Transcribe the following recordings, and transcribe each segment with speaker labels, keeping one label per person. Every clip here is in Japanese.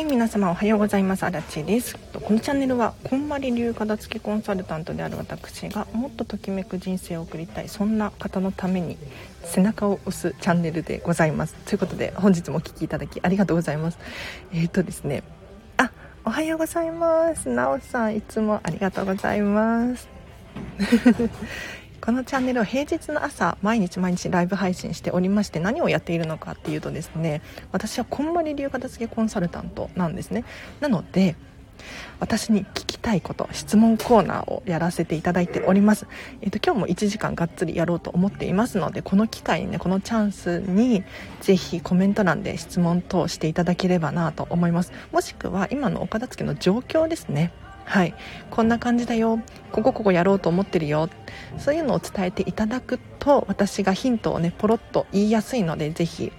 Speaker 1: はい皆様おはようございます。あらちです。このチャンネルはこんまり流片付けコンサルタントである私がもっとときめく人生を送りたいそんな方のために背中を押すチャンネルでございます。ということで本日もお聴きいただきありがとうございます。えっ、ー、とですねあおはようございます。なおさんいつもありがとうございます。このチャンネルは平日の朝毎日毎日ライブ配信しておりまして何をやっているのかっていうとですね私はこんまり流片付けコンサルタントなんですね。なので私に聞きたいこと質問コーナーをやらせていただいております、えーと、今日も1時間がっつりやろうと思っていますのでこの機会にねこのチャンスにぜひコメント欄で質問等していただければなと思います。もしくは今のお片付けの状況ですね。はい。こんな感じだよ。ここここやろうと思ってるよ。そういうのを伝えていただくと私がヒントをねポロッと言いやすいのでぜひ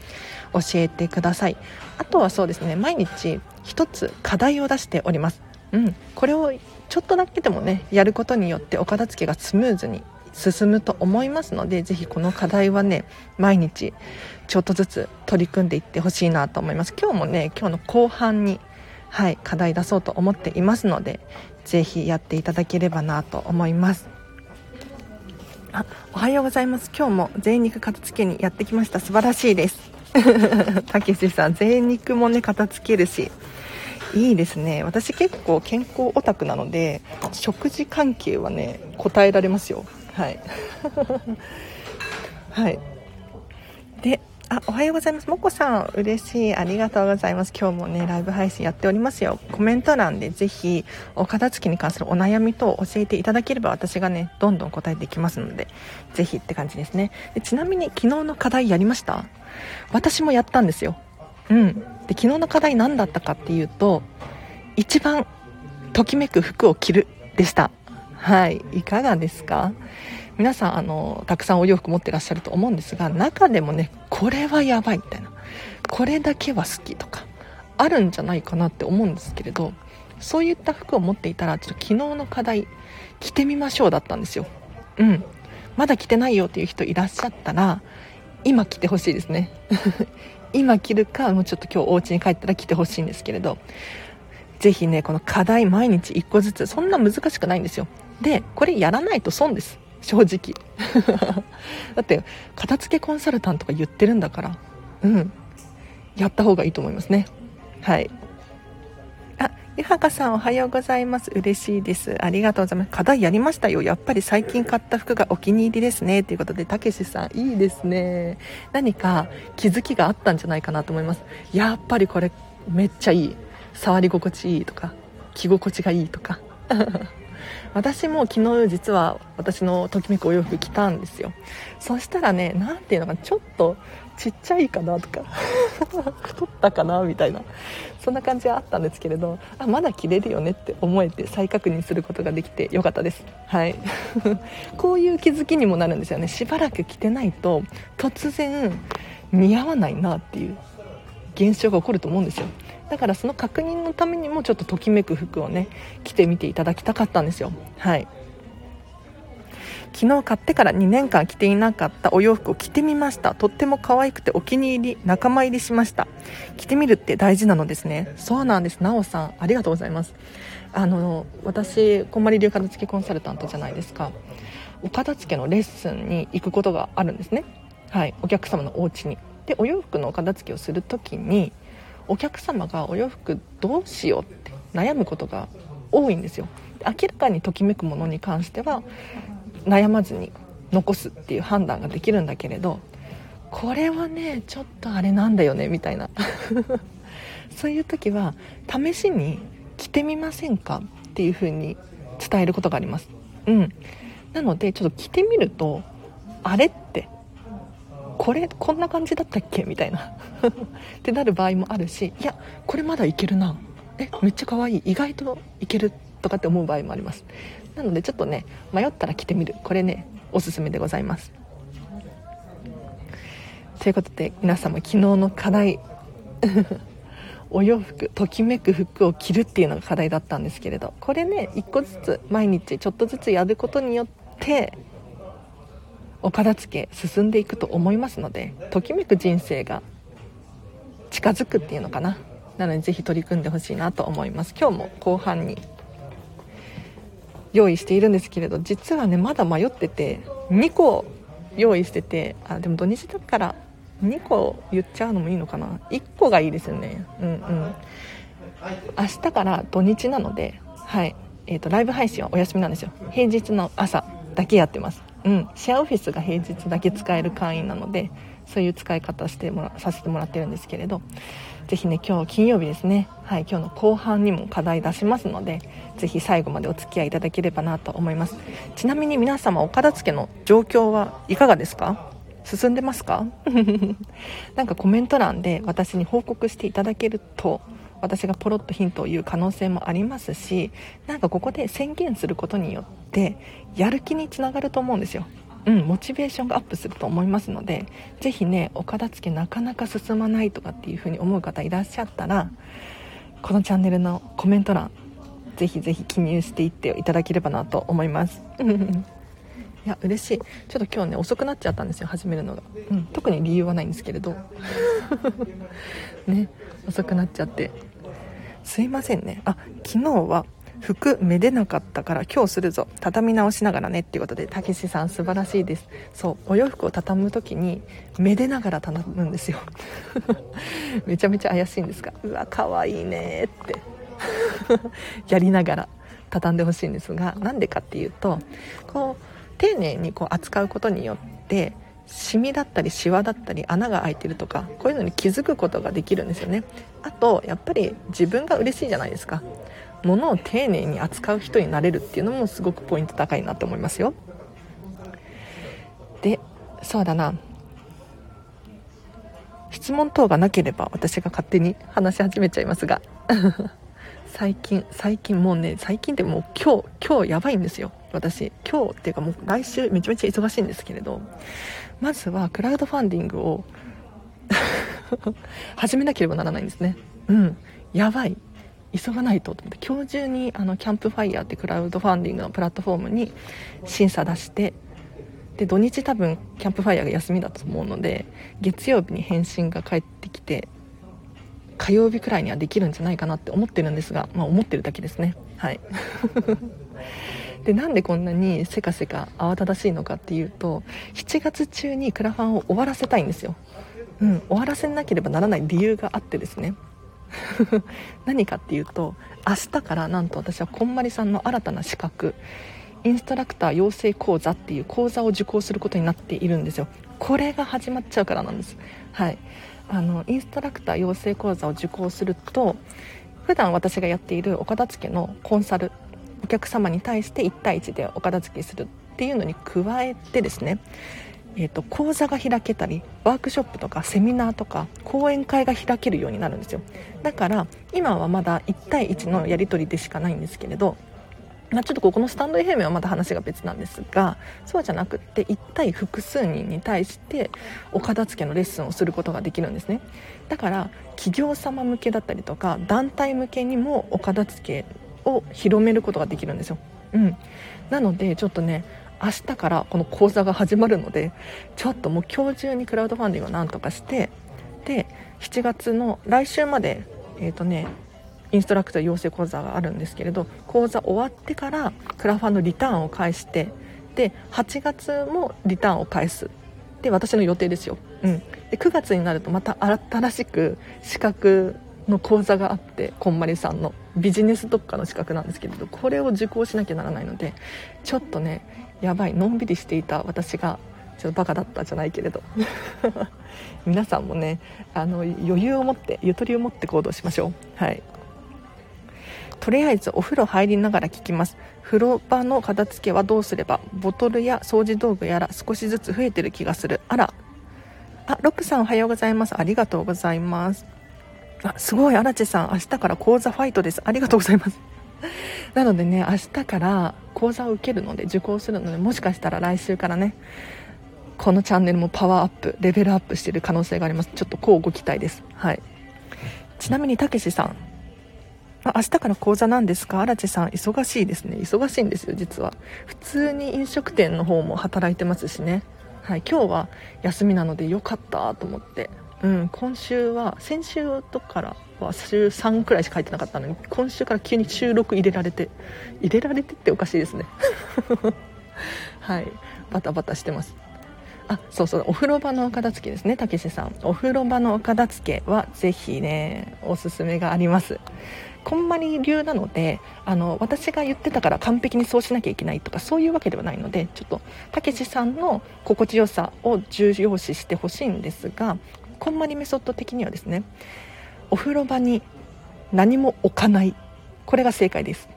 Speaker 1: 教えてください。あとはそうですね。毎日1つ課題を出しております。うん。これをちょっとだけでもねやることによってお片付けがスムーズに進むと思いますのでぜひこの課題はね毎日ちょっとずつ取り組んでいってほしいなと思います。今日もね今日の後半にはい、課題出そうと思っていますのでぜひやっていただければなと思います。あおはようございます。今日も贅肉片付けにやってきました。素晴らしいです。たけしさん贅肉もね片付けるし。いいですね。私結構健康オタクなので食事関係はね答えられますよ。はい。はい。であ、おはようございます。もこさん、嬉しい。ありがとうございます。今日もね、ライブ配信やっておりますよ。コメント欄でぜひ、お片付けに関するお悩み等教えていただければ私がね、どんどん答えていきますので、ぜひって感じですね。でちなみに、昨日の課題やりました？私もやったんですよ。うん。で、昨日の課題何だったかっていうと、一番、ときめく服を着るでした。はい。いかがですか？皆さんあのたくさんお洋服持ってらっしゃると思うんですが中でもねこれはやばいみたいな。これだけは好きとかあるんじゃないかなって思うんですけれどそういった服を持っていたらちょっと昨日の課題着てみましょうだったんですよ。うん。まだ着てないよっていう人いらっしゃったら今着てほしいですね。今着るかもうちょっと今日お家に帰ったら着てほしいんですけれどぜひねこの課題毎日1個ずつそんな難しくないんですよ。でこれやらないと損です。正直。だって片付けコンサルタントが言ってるんだから。うん。やった方がいいと思いますね。はい。あゆはかさんおはようございます。嬉しいです。ありがとうございます。課題やりましたよ。やっぱり最近買った服がお気に入りですね。ということでたけしさんいいですね。何か気づきがあったんじゃないかなと思います。やっぱりこれめっちゃいい。触り心地いいとか着心地がいいとか。私も昨日実は私のときめくお洋服着たんですよ。そしたらね何ていうのかちょっとちっちゃいかなとか 太ったかなみたいなそんな感じはあったんですけれどあまだ着れるよねって思えて再確認することができてよかったです。はい。こういう気づきにもなるんですよね。しばらく着てないと突然似合わないなっていう。現象が起こると思うんですよ。だからその確認のためにもちょっとときめく服をね着てみていただきたかったんですよ。はい。昨日買ってから2年間着ていなかったお洋服を着てみました。とっても可愛くてお気に入り仲間入りしました。着てみるって大事なのですね。そうなんです。なおさんありがとうございます。あの私こんまり流片付けコンサルタントじゃないですか。お片付けのレッスンに行くことがあるんですね。はい。お客様のお家に。でお洋服のお片付けをする時にお客様がお洋服どうしようって悩むことが多いんですよ。明らかにときめくものに関しては悩まずに残すっていう判断ができるんだけれどこれはねちょっとあれなんだよねみたいな。そういう時は試しに着てみませんか？っていう風に伝えることがあります。うん。なのでちょっと着てみるとあれってこれこんな感じだったっけ？みたいな。ってなる場合もあるしいやこれまだいけるな。えめっちゃ可愛い。意外といけるとかって思う場合もあります。なのでちょっとね迷ったら着てみる。これねおすすめでございます。ということで皆様昨日の課題 お洋服ときめく服を着るっていうのが課題だったんですけれどこれね1個ずつ毎日ちょっとずつやることによってお片付け進んでいくと思いますのでときめく人生が近づくっていうのかな。なのでぜひ取り組んでほしいなと思います。今日も後半に用意しているんですけれど実はねまだ迷ってて2個用意しててあでも土日だから2個言っちゃうのもいいのかな。1個がいいですよね。うんうん。明日から土日なのではい。えーと、ライブ配信はお休みなんですよ。平日の朝だけやってます。うんシェアオフィスが平日だけ使える会員なのでそういう使い方してもらさせてもらってるんですけれどぜひね今日金曜日ですね。はい今日の後半にも課題出しますのでぜひ最後までお付き合いいただければなと思います。ちなみに皆様お片付けの状況はいかがですか？進んでますか？なんかコメント欄で私に報告していただけると私がポロッとヒントを言う可能性もありますしなんかここで宣言することによってやる気につながると思うんですよ。うん、モチベーションがアップすると思いますのでぜひねお片付けなかなか進まないとかっていう風に思う方いらっしゃったらこのチャンネルのコメント欄ぜひぜひ記入していっていただければなと思います。いや嬉しい。ちょっと今日ね遅くなっちゃったんですよ始めるのが、うん、特に理由はないんですけれど。ね遅くなっちゃって。すいませんね。あ昨日は服めでなかったから今日するぞ。畳み直しながらねっていうことでたけしさん素晴らしいです。そうお洋服を畳む時にめでながら畳むんですよ。めちゃめちゃ怪しいんですがうわ可愛いねって。やりながら畳んでほしいんですがなんでかっていうとこう丁寧にこう扱うことによってシミだったりシワだったり穴が開いてるとかこういうのに気づくことができるんですよね。あとやっぱり自分が嬉しいじゃないですか。物を丁寧に扱う人になれるっていうのもすごくポイント高いなと思いますよ。でそうだな。質問等がなければ私が勝手に話し始めちゃいますが。最近最近もうね最近ってもう今日今日やばいんですよ。私今日っていうかもう来週めちゃめちゃ忙しいんですけれど。まずはクラウドファンディングを 始めなければならないんですね。うん。やばい。急がないとと思って。今日中にあのキャンプファイヤーってクラウドファンディングのプラットフォームに審査出してで土日多分キャンプファイヤーが休みだと思うので月曜日に返信が返ってきて火曜日くらいにはできるんじゃないかなって思ってるんですが、まあ、思ってるだけですね。はい。でなんでこんなにせかせか慌ただしいのかっていうと7月中にクラファンを終わらせたいんですよ、うん、終わらせなければならない理由があってですね。何かっていうと明日からなんと私はこんまりさんの新たな資格インストラクター養成講座っていう講座を受講することになっているんですよ。これが始まっちゃうからなんです。はい。あのインストラクター養成講座を受講すると普段私がやっているお片付けのコンサルお客様に対して1対1でお片付けするっていうのに加えてですねえーと、講座が開けたりワークショップとかセミナーとか講演会が開けるようになるんですよ。だから今はまだ1対1のやり取りでしかないんですけれどま、ちょっとここのスタンド FM はまた話が別なんですがそうじゃなくって1対複数人に対してお片付けのレッスンをすることができるんですね。だから企業様向けだったりとか団体向けにもお片付けを広めることができるんですよ、うん、なのでちょっとね明日からこの講座が始まるのでちょっともう今日中にクラウドファンディングをなんとかしてで7月の来週までえっ、ー、とねインストラクター養成講座があるんですけれど講座終わってからクラファンのリターンを返してで8月もリターンを返す。で私の予定ですよ、うん、で9月になるとまた新しく資格の講座があってこんまりさんの。ビジネス特化の資格なんですけれどこれを受講しなきゃならないのでちょっとねやばいのんびりしていた私がちょっとバカだったじゃないけれど。皆さんもねあの余裕を持ってゆとりを持って行動しましょう。はい。とりあえずお風呂入りながら聞きます。風呂場の片付けはどうすればボトルや掃除道具やら少しずつ増えてる気がする。あら。あロックさんおはようございます。ありがとうございます。あすごい荒地さん明日から講座ファイトです。ありがとうございます。なのでね明日から講座を受けるので受講するのでもしかしたら来週からねこのチャンネルもパワーアップレベルアップしてる可能性があります。ちょっとこうご期待です。はい。ちなみにたけしさん。あ明日から講座なんですか？荒地さん忙しいですね。忙しいんですよ実は。普通に飲食店の方も働いてますしね。はい。今日は休みなのでよかったと思って。うん今週は先週とかからは週3くらいしか入ってなかったのに今週から急に収録入れられて入れられてっておかしいですね。はい。バタバタしてます。あそうそうお風呂場のお片付けですねたけしさん。お風呂場のお片付けはぜひねおすすめがあります。こんまり流なのであの私が言ってたから完璧にそうしなきゃいけないとかそういうわけではないのでちょっとたけしさんの心地よさを重要視してほしいんですがこんまりメソッド的にはですねお風呂場に何も置かない。これが正解です。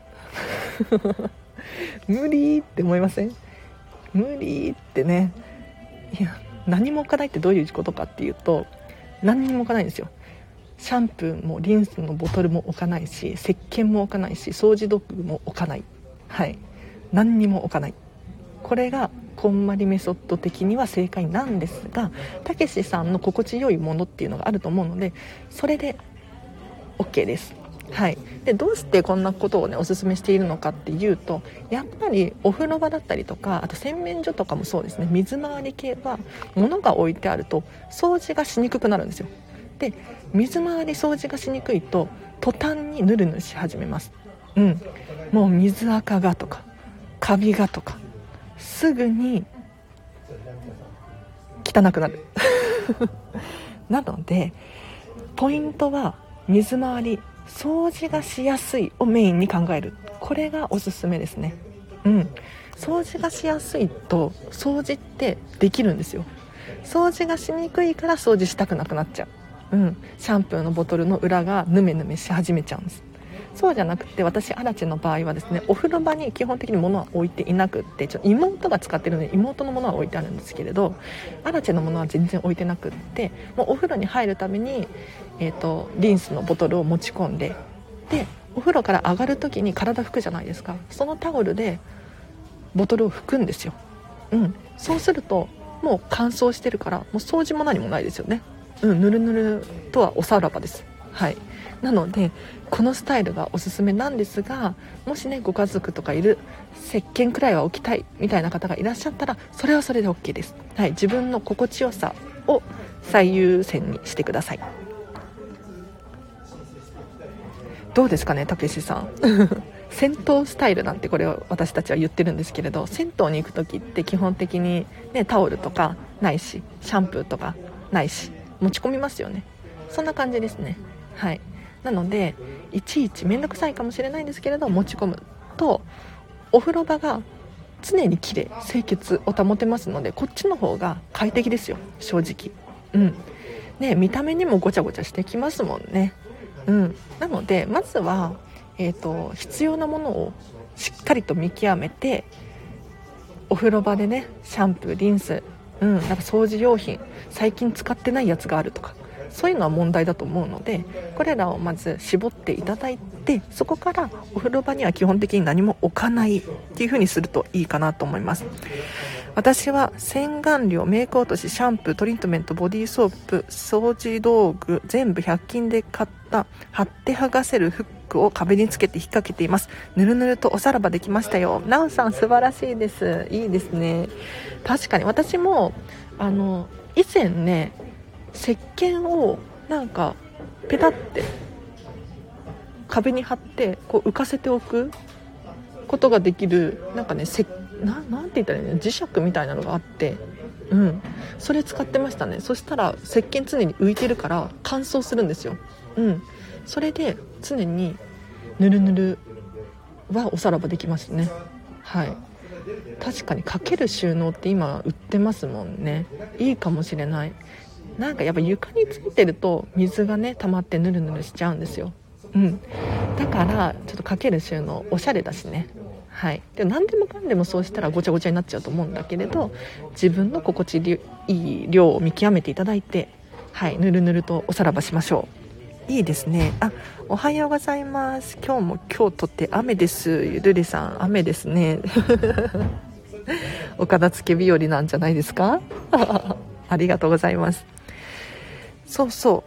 Speaker 1: 無理って思いません？無理ってね。いや何も置かないってどういうことかっていうと何にも置かないんですよ。シャンプーもリンスのボトルも置かないし石鹸も置かないし掃除道具も置かない。はい。何にも置かない。これがこんまりメソッド的には正解なんですがたけしさんの心地よいものっていうのがあると思うのでそれで OK です。はい、でどうしてこんなことをねおすすめしているのかっていうとやっぱりお風呂場だったりとかあと洗面所とかもそうですね。水回り系は物が置いてあると掃除がしにくくなるんですよ。で水回り掃除がしにくいと途端にヌルヌルし始めます。うん。もう水垢がとかカビがとかすぐに汚くなる。なのでポイントは水回り掃除がしやすいをメインに考える。これがおすすめですね。うん。掃除がしやすいと掃除ってできるんですよ。掃除がしにくいから掃除したくなくなっちゃう。うん。シャンプーのボトルの裏がヌメヌメし始めちゃうんです。そうじゃなくて私アラチの場合はですねお風呂場に基本的に物は置いていなくってちょ妹が使ってるので妹のものは置いてあるんですけれどアラチのものは全然置いてなくってもうお風呂に入るためにえーと、リンスのボトルを持ち込んででお風呂から上がる時に体拭くじゃないですか。そのタオルでボトルを拭くんですよ、うん、そうするともう乾燥してるからもう掃除も何もないですよね。うんぬるぬるとはおさらばです。はい。なのでこのスタイルがおすすめなんですがもしねご家族とかいる石鹸くらいは置きたいみたいな方がいらっしゃったらそれはそれで OK です、はい、自分の心地よさを最優先にしてください。どうですかねたけしさん。銭湯スタイルなんてこれを私たちは言ってるんですけれど銭湯に行く時って基本的に、ね、タオルとかないしシャンプーとかないし持ち込みますよね。そんな感じですね。はい。なのでいちいち面倒くさいかもしれないんですけれど持ち込むとお風呂場が常にきれい清潔を保てますのでこっちの方が快適ですよ。正直。うん。ね見た目にもごちゃごちゃしてきますもんね。うん、なのでまずは、えーと、必要なものをしっかりと見極めてお風呂場でねシャンプーリンス、うん、なんか掃除用品最近使ってないやつがあるとかそういうのは問題だと思うのでこれらをまず絞っていただいてそこからお風呂場には基本的に何も置かないっていう風にするといいかなと思います。私は洗顔料メイク落としシャンプートリートメントボディーソープ掃除道具全部100均で買った貼って剥がせるフックを壁につけて引っ掛けています。ぬるぬるとおさらばできましたよ。なおさん素晴らしいです。いいですね。確かに。私もあの以前ね石鹸をなんかペタって壁に貼ってこう浮かせておくことができるなんかね石ななんて言ったらいいの？磁石みたいなのがあって。うん。それ使ってましたね。そしたら石鹸常に浮いてるから乾燥するんですよ。うん。それで常にぬるぬるはおさらばできますね。はい。確かにかける収納って今売ってますもんね。いいかもしれない。なんかやっぱ床についてると水がね溜まってぬるぬるしちゃうんですよ。うん。だからちょっとかける収納おしゃれだしね。はい、で何でもかんでもそうしたらごちゃごちゃになっちゃうと思うんだけれど自分の心地いい量を見極めていただいて、はい、ぬるぬるとおさらばしましょう。いいですね。あおはようございます。今日も今日とって雨です。ゆるりさん雨ですね。お片付け日和なんじゃないですか？ありがとうございます。そうそ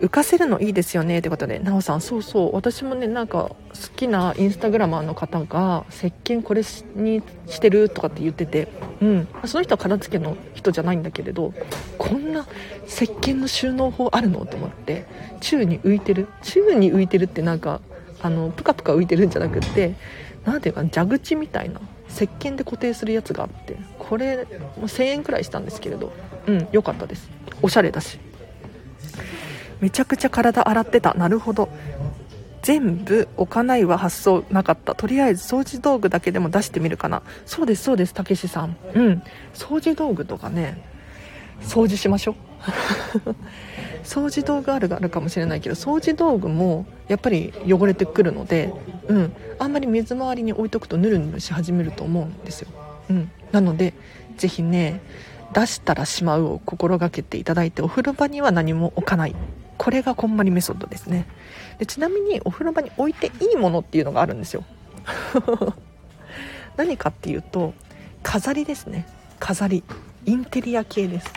Speaker 1: う。浮かせるのいいですよね。ってことで。なおさんそうそう。私もねなんか好きなインスタグラマーの方が石鹸これにしてるとかって言ってて。うん。その人は片付けの人じゃないんだけれどこんな石鹸の収納法あるのと思って。宙に浮いてる。宙に浮いてるってなんかあのプカプカ浮いてるんじゃなくって何ていうか蛇口みたいな石鹸で固定するやつがあって。これ1000円くらいしたんですけれど。うん良かったです。おしゃれだし。めちゃくちゃ体洗ってた。なるほど。全部置かないは発想なかった。とりあえず掃除道具だけでも出してみるかな。そうですそうですたけしさん。うん。掃除道具とかね。掃除しましょう。掃除道具あるがあるかもしれないけど掃除道具もやっぱり汚れてくるので、うん、あんまり水回りに置いとくとヌルヌルし始めると思うんですよ、うん、なのでぜひね出したらしまうを心がけていただいてお風呂場には何も置かない。これがこんまりメソッドですね。でちなみにお風呂場に置いていいものっていうのがあるんですよ。何かっていうと飾りですね。飾り。インテリア系です。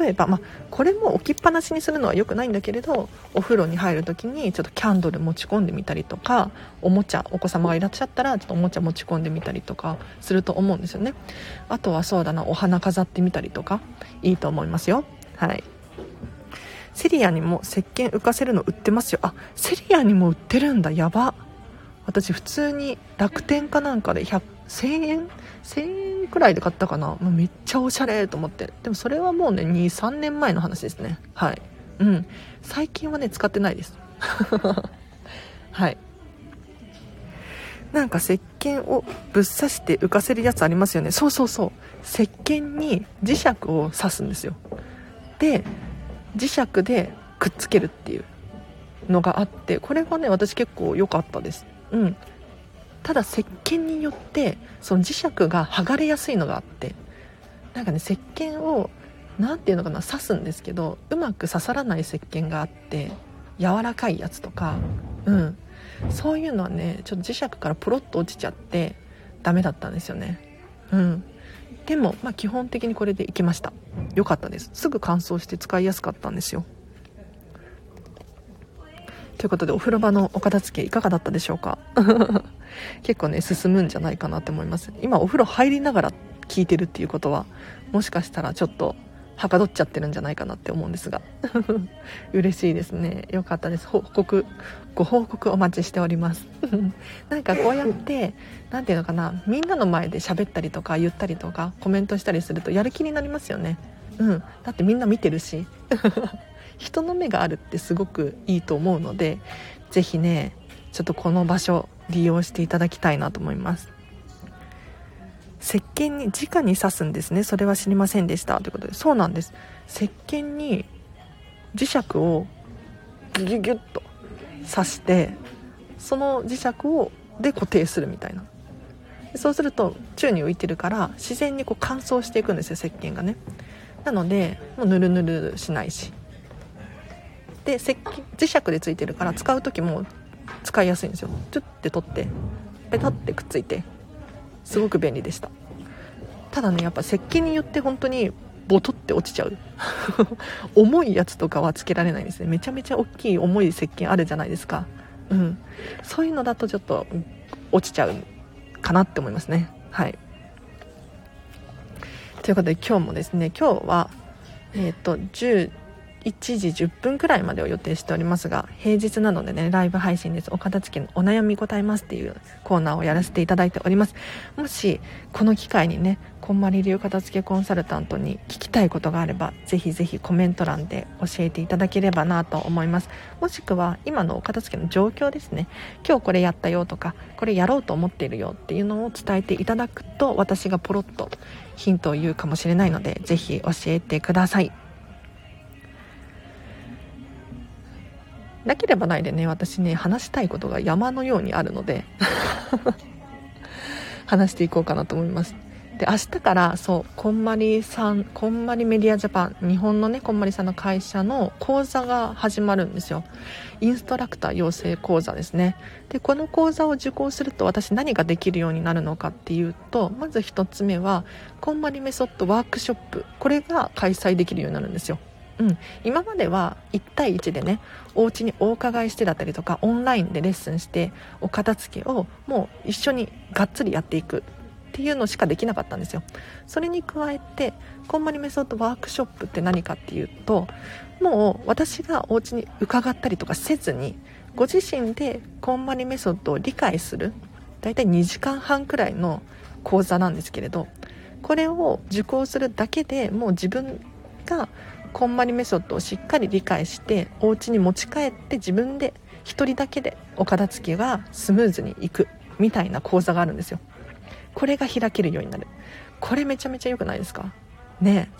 Speaker 1: 例えば、まあ、これも置きっぱなしにするのは良くないんだけれどお風呂に入る時にちょっとキャンドル持ち込んでみたりとかおもちゃお子様がいらっしゃったらちょっとおもちゃ持ち込んでみたりとかすると思うんですよね。あとはそうだなお花飾ってみたりとかいいと思いますよ。はい。セリアにも石鹸浮かせるの売ってますよ。あセリアにも売ってるんだ。やば。私普通に楽天かなんかで1000円1000円くらいで買ったかな、めっちゃおしゃれと思って。でもそれはもうね23年前の話ですね。はい。うん。最近はね使ってないです。はい。なんか石鹸をぶっ刺して浮かせるやつありますよね。そうそうそう。石鹸に磁石を刺すんですよ。で磁石でくっつけるっていうのがあってこれがね私結構良かったです。うん。ただ石鹸によってその磁石が剥がれやすいのがあってなんかね石鹸を何ていうのかな刺すんですけどうまく刺さらない石鹸があって柔らかいやつとかうん。そういうのはねちょっと磁石からポロッと落ちちゃってダメだったんですよね。うん。でも、まあ、基本的にこれでいきました。良かったです。すぐ乾燥して使いやすかったんですよ。ということでお風呂場のお片付けいかがだったでしょうか？結構ね進むんじゃないかなって思います。今お風呂入りながら聞いてるっていうことはもしかしたらちょっとはかどっちゃってるんじゃないかなって思うんですが。嬉しいですね。よかったです。報告ご報告お待ちしております。なんかこうやって何ていうのかなみんなの前で喋ったりとか言ったりとかコメントしたりするとやる気になりますよね。うん。だってみんな見てるし。人の目があるってすごくいいと思うので是非ねちょっとこの場所利用していただきたいなと思います。石鹸に直に刺すんですね。それは知りませんでした。ということで。そうなんです。石鹸に磁石をギュギュギュッと刺してその磁石をで固定するみたいな。そうすると宙に浮いてるから自然にこう乾燥していくんですよ石鹸がね。なのでもうぬるぬるしないし。で石磁石でついてるから使う時も使いやすいんですよ。チュッて取ってペタってくっついて。すごく便利でした。ただねやっぱ石鹸によって本当にボトって落ちちゃう。重いやつとかはつけられないですね。めちゃめちゃ大きい重い石鹸あるじゃないですか。うん。そういうのだとちょっと落ちちゃうかなって思いますね。はい。ということで今日もですね今日はえっ、ー、と11時10分くらいまでを予定しておりますが平日なのでねライブ配信です。お片付けのお悩み答えますっていうコーナーをやらせていただいております。もしこの機会にねこんまり流片付けコンサルタントに聞きたいことがあればぜひぜひコメント欄で教えていただければなと思います。もしくは今のお片付けの状況ですね。今日これやったよとかこれやろうと思っているよっていうのを伝えていただくと私がポロッとヒントを言うかもしれないのでぜひ教えてください。なければないでね私ね話したいことが山のようにあるので 話していこうかなと思います。で明日からそうこんまりさんこんまりメディアジャパン日本のねこんまりさんの会社の講座が始まるんですよ。インストラクター養成講座ですね。でこの講座を受講すると私何ができるようになるのかっていうとまず1つ目はこんまりメソッドワークショップ。これが開催できるようになるんですよ。うん、今までは1対1でねお家にお伺いしてだったりとかオンラインでレッスンしてお片付けをもう一緒にがっつりやっていく。っていうのしかできなかったんですよ。それに加えてこんまりメソッドワークショップって何かっていうともう私がお家に伺ったりとかせずにご自身でこんまりメソッドを理解する大体2時間半くらいの講座なんですけれどこれを受講するだけでもう自分がこんまりメソッドをしっかり理解してお家に持ち帰って自分で1人だけでお片付けがスムーズにいくみたいな講座があるんですよ。これが開けるようになる。これめちゃめちゃ良くないですか？ね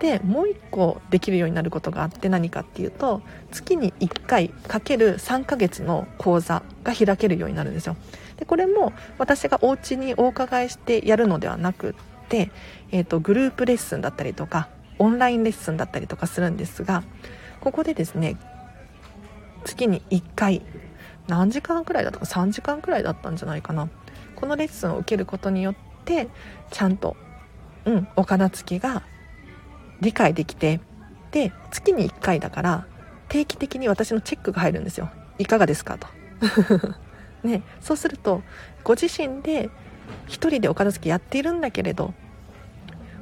Speaker 1: でもう1個できるようになることがあって何かっていうと月に1回かける3ヶ月の講座が開けるようになるんですよ。でこれも私がお家にお伺いしてやるのではなくって、えーと、グループレッスンだったりとかオンラインレッスンだったりとかするんですがここでですね月に1回何時間くらいだとか3時間くらいだったんじゃないかな。このレッスンを受けることによってちゃんと、うん、お片付けが理解できてで月に1回だから定期的に私のチェックが入るんですよ。いかがですかと。ねそうするとご自身で1人でお片付けやっているんだけれど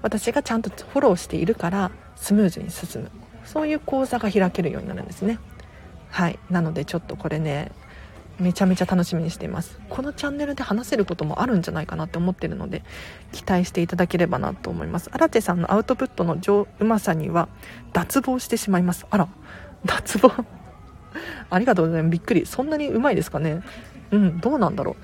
Speaker 1: 私がちゃんとフォローしているからスムーズに進む。そういう講座が開けるようになるんですね。はい。なのでちょっとこれねめちゃめちゃ楽しみにしています。このチャンネルで話せることもあるんじゃないかなって思ってるので期待していただければなと思います。荒地さんのアウトプットの上うまさには脱帽してしまいます。あら脱帽？ありがとうございます。びっくり。そんなにうまいですかね？うんどうなんだろう。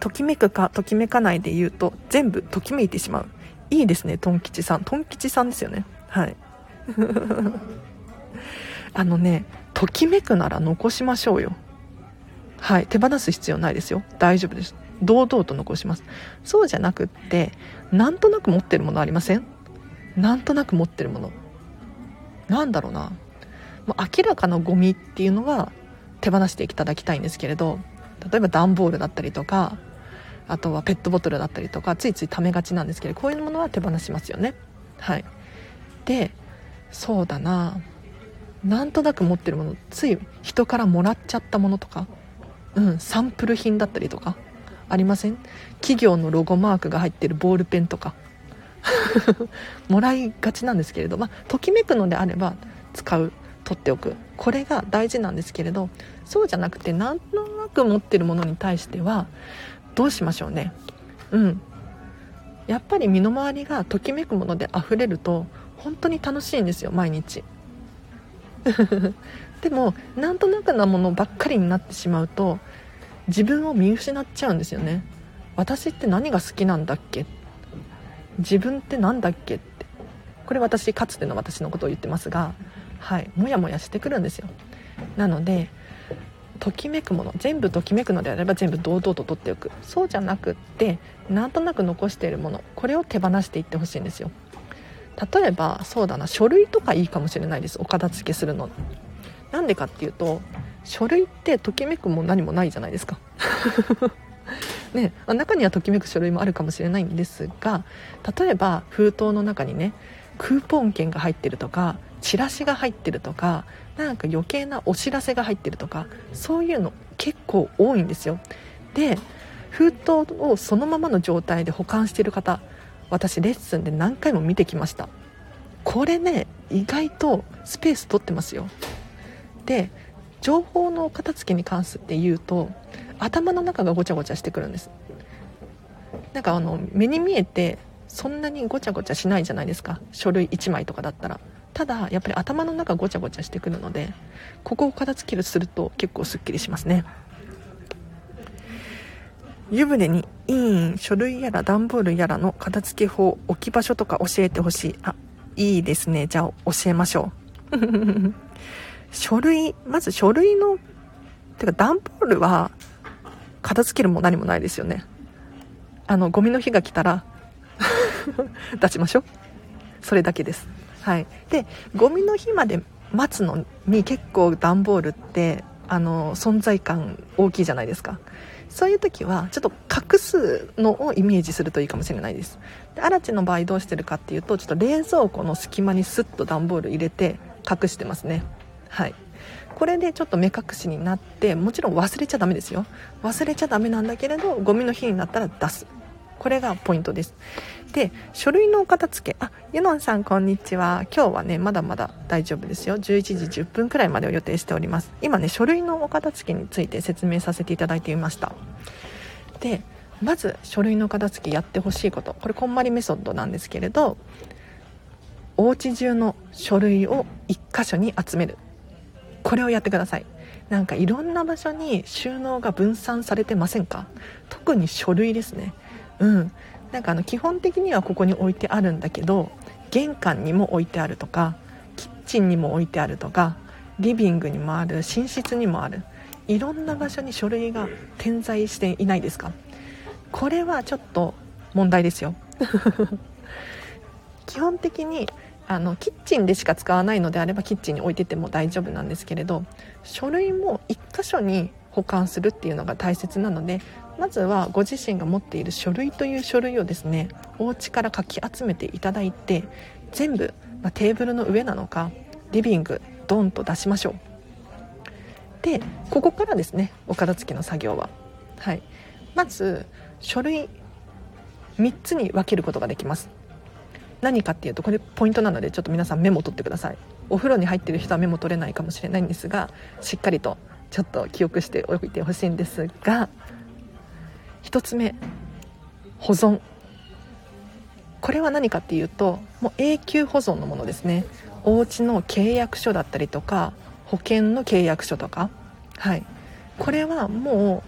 Speaker 1: ときめくかときめかないで言うと全部ときめいてしまう。いいですねトン吉さん。トン吉さんですよね。はい。あのねときめくなら残しましょうよ。はい、手放す必要ないですよ。大丈夫です。堂々と残します。そうじゃなくってなんとなく持ってるものありません？なんとなく持ってるもの。なんだろうな。もう明らかなゴミっていうのは手放していただきたいんですけれど例えば段ボールだったりとかあとはペットボトルだったりとかついつい溜めがちなんですけどこういうものは手放しますよね。はい。でそうだな。なんとなく持ってるもの。つい人からもらっちゃったものとか。うん、サンプル品だったりとかありません？企業のロゴマークが入ってるボールペンとか。もらいがちなんですけれど、まあ、ときめくのであれば使う取っておく。これが大事なんですけれどそうじゃなくてなんとなく持ってるものに対してはどうしましょうね。うん。やっぱり身の回りがときめくもので溢れると本当に楽しいんですよ毎日。でもなんとなくなものばっかりになってしまうと自分を見失っちゃうんですよね。私って何が好きなんだっけ？自分って何だっけって。これ私かつての私のことを言ってますがはいモヤモヤしてくるんですよ。なのでときめくもの全部ときめくのであれば全部堂々と取っておく。そうじゃなくってなんとなく残しているものこれを手放していってほしいんですよ。例えばそうだな書類とかいいかもしれないです。お片付けするの。なんでかっていうと書類ってときめくも何もないじゃないですか。ね、中にはときめく書類もあるかもしれないんですが例えば封筒の中にねクーポン券が入ってるとかチラシが入ってるとかなんか余計なお知らせが入ってるとかそういうの結構多いんですよ。で封筒をそのままの状態で保管してる方私レッスンで何回も見てきました。これね意外とスペース取ってますよ。で情報の片付けに関して言うと頭の中がごちゃごちゃしてくるんです。なんかあの目に見えてそんなにごちゃごちゃしないじゃないですか。書類1枚とかだったら。ただやっぱり頭の中ごちゃごちゃしてくるのでここを片付けるすると結構すっきりしますね。湯船にいい書類やら段ボールやらの片付け法置き場所とか教えてほしいあいいですねじゃあ教えましょう 書類、まず書類の、てか段ボールは片付けるも何もないですよね。あの、ゴミの日が来たら 出しましょう。それだけです。はい。で、ゴミの日まで待つのに結構段ボールってあの存在感大きいじゃないですかそういう時はちょっと隠すのをイメージするといいかもしれないです。でアラチの場合どうしてるかっていうとちょっと冷蔵庫の隙間にスッと段ボール入れて隠してますね。はい。これでちょっと目隠しになってもちろん忘れちゃダメですよ。忘れちゃダメなんだけれどゴミの日になったら出す。これがポイントです。で書類のお片付け。あユノンさんこんにちは。今日はねまだまだ大丈夫ですよ。11時10分くらいまでを予定しております。今ね書類のお片付けについて説明させていただいていました。でまず書類の片付けやってほしいこと。これこんまりメソッドなんですけれどお家中の書類を1箇所に集める。これをやってください。なんかいろんな場所に収納が分散されてませんか？特に書類ですね。うん。なんかあの基本的にはここに置いてあるんだけど玄関にも置いてあるとかキッチンにも置いてあるとかリビングにもある寝室にもある。いろんな場所に書類が点在していないですか？これはちょっと問題ですよ。基本的にあのキッチンでしか使わないのであればキッチンに置いてても大丈夫なんですけれど書類も1箇所に保管するっていうのが大切なのでまずはご自身が持っている書類という書類をですねお家からかき集めていただいて全部、まあ、テーブルの上なのかリビングドンと出しましょう。でここからですねお片付けの作業は。はい。まず書類3つに分けることができます。何かっていうとこれポイントなのでちょっと皆さんメモを取ってください。お風呂に入ってる人はメモ取れないかもしれないんですがしっかりとちょっと記憶しておいてほしいんですが1つ目保存。これは何かっていうともう永久保存のものですね。お家の契約書だったりとか保険の契約書とか。はい。これはも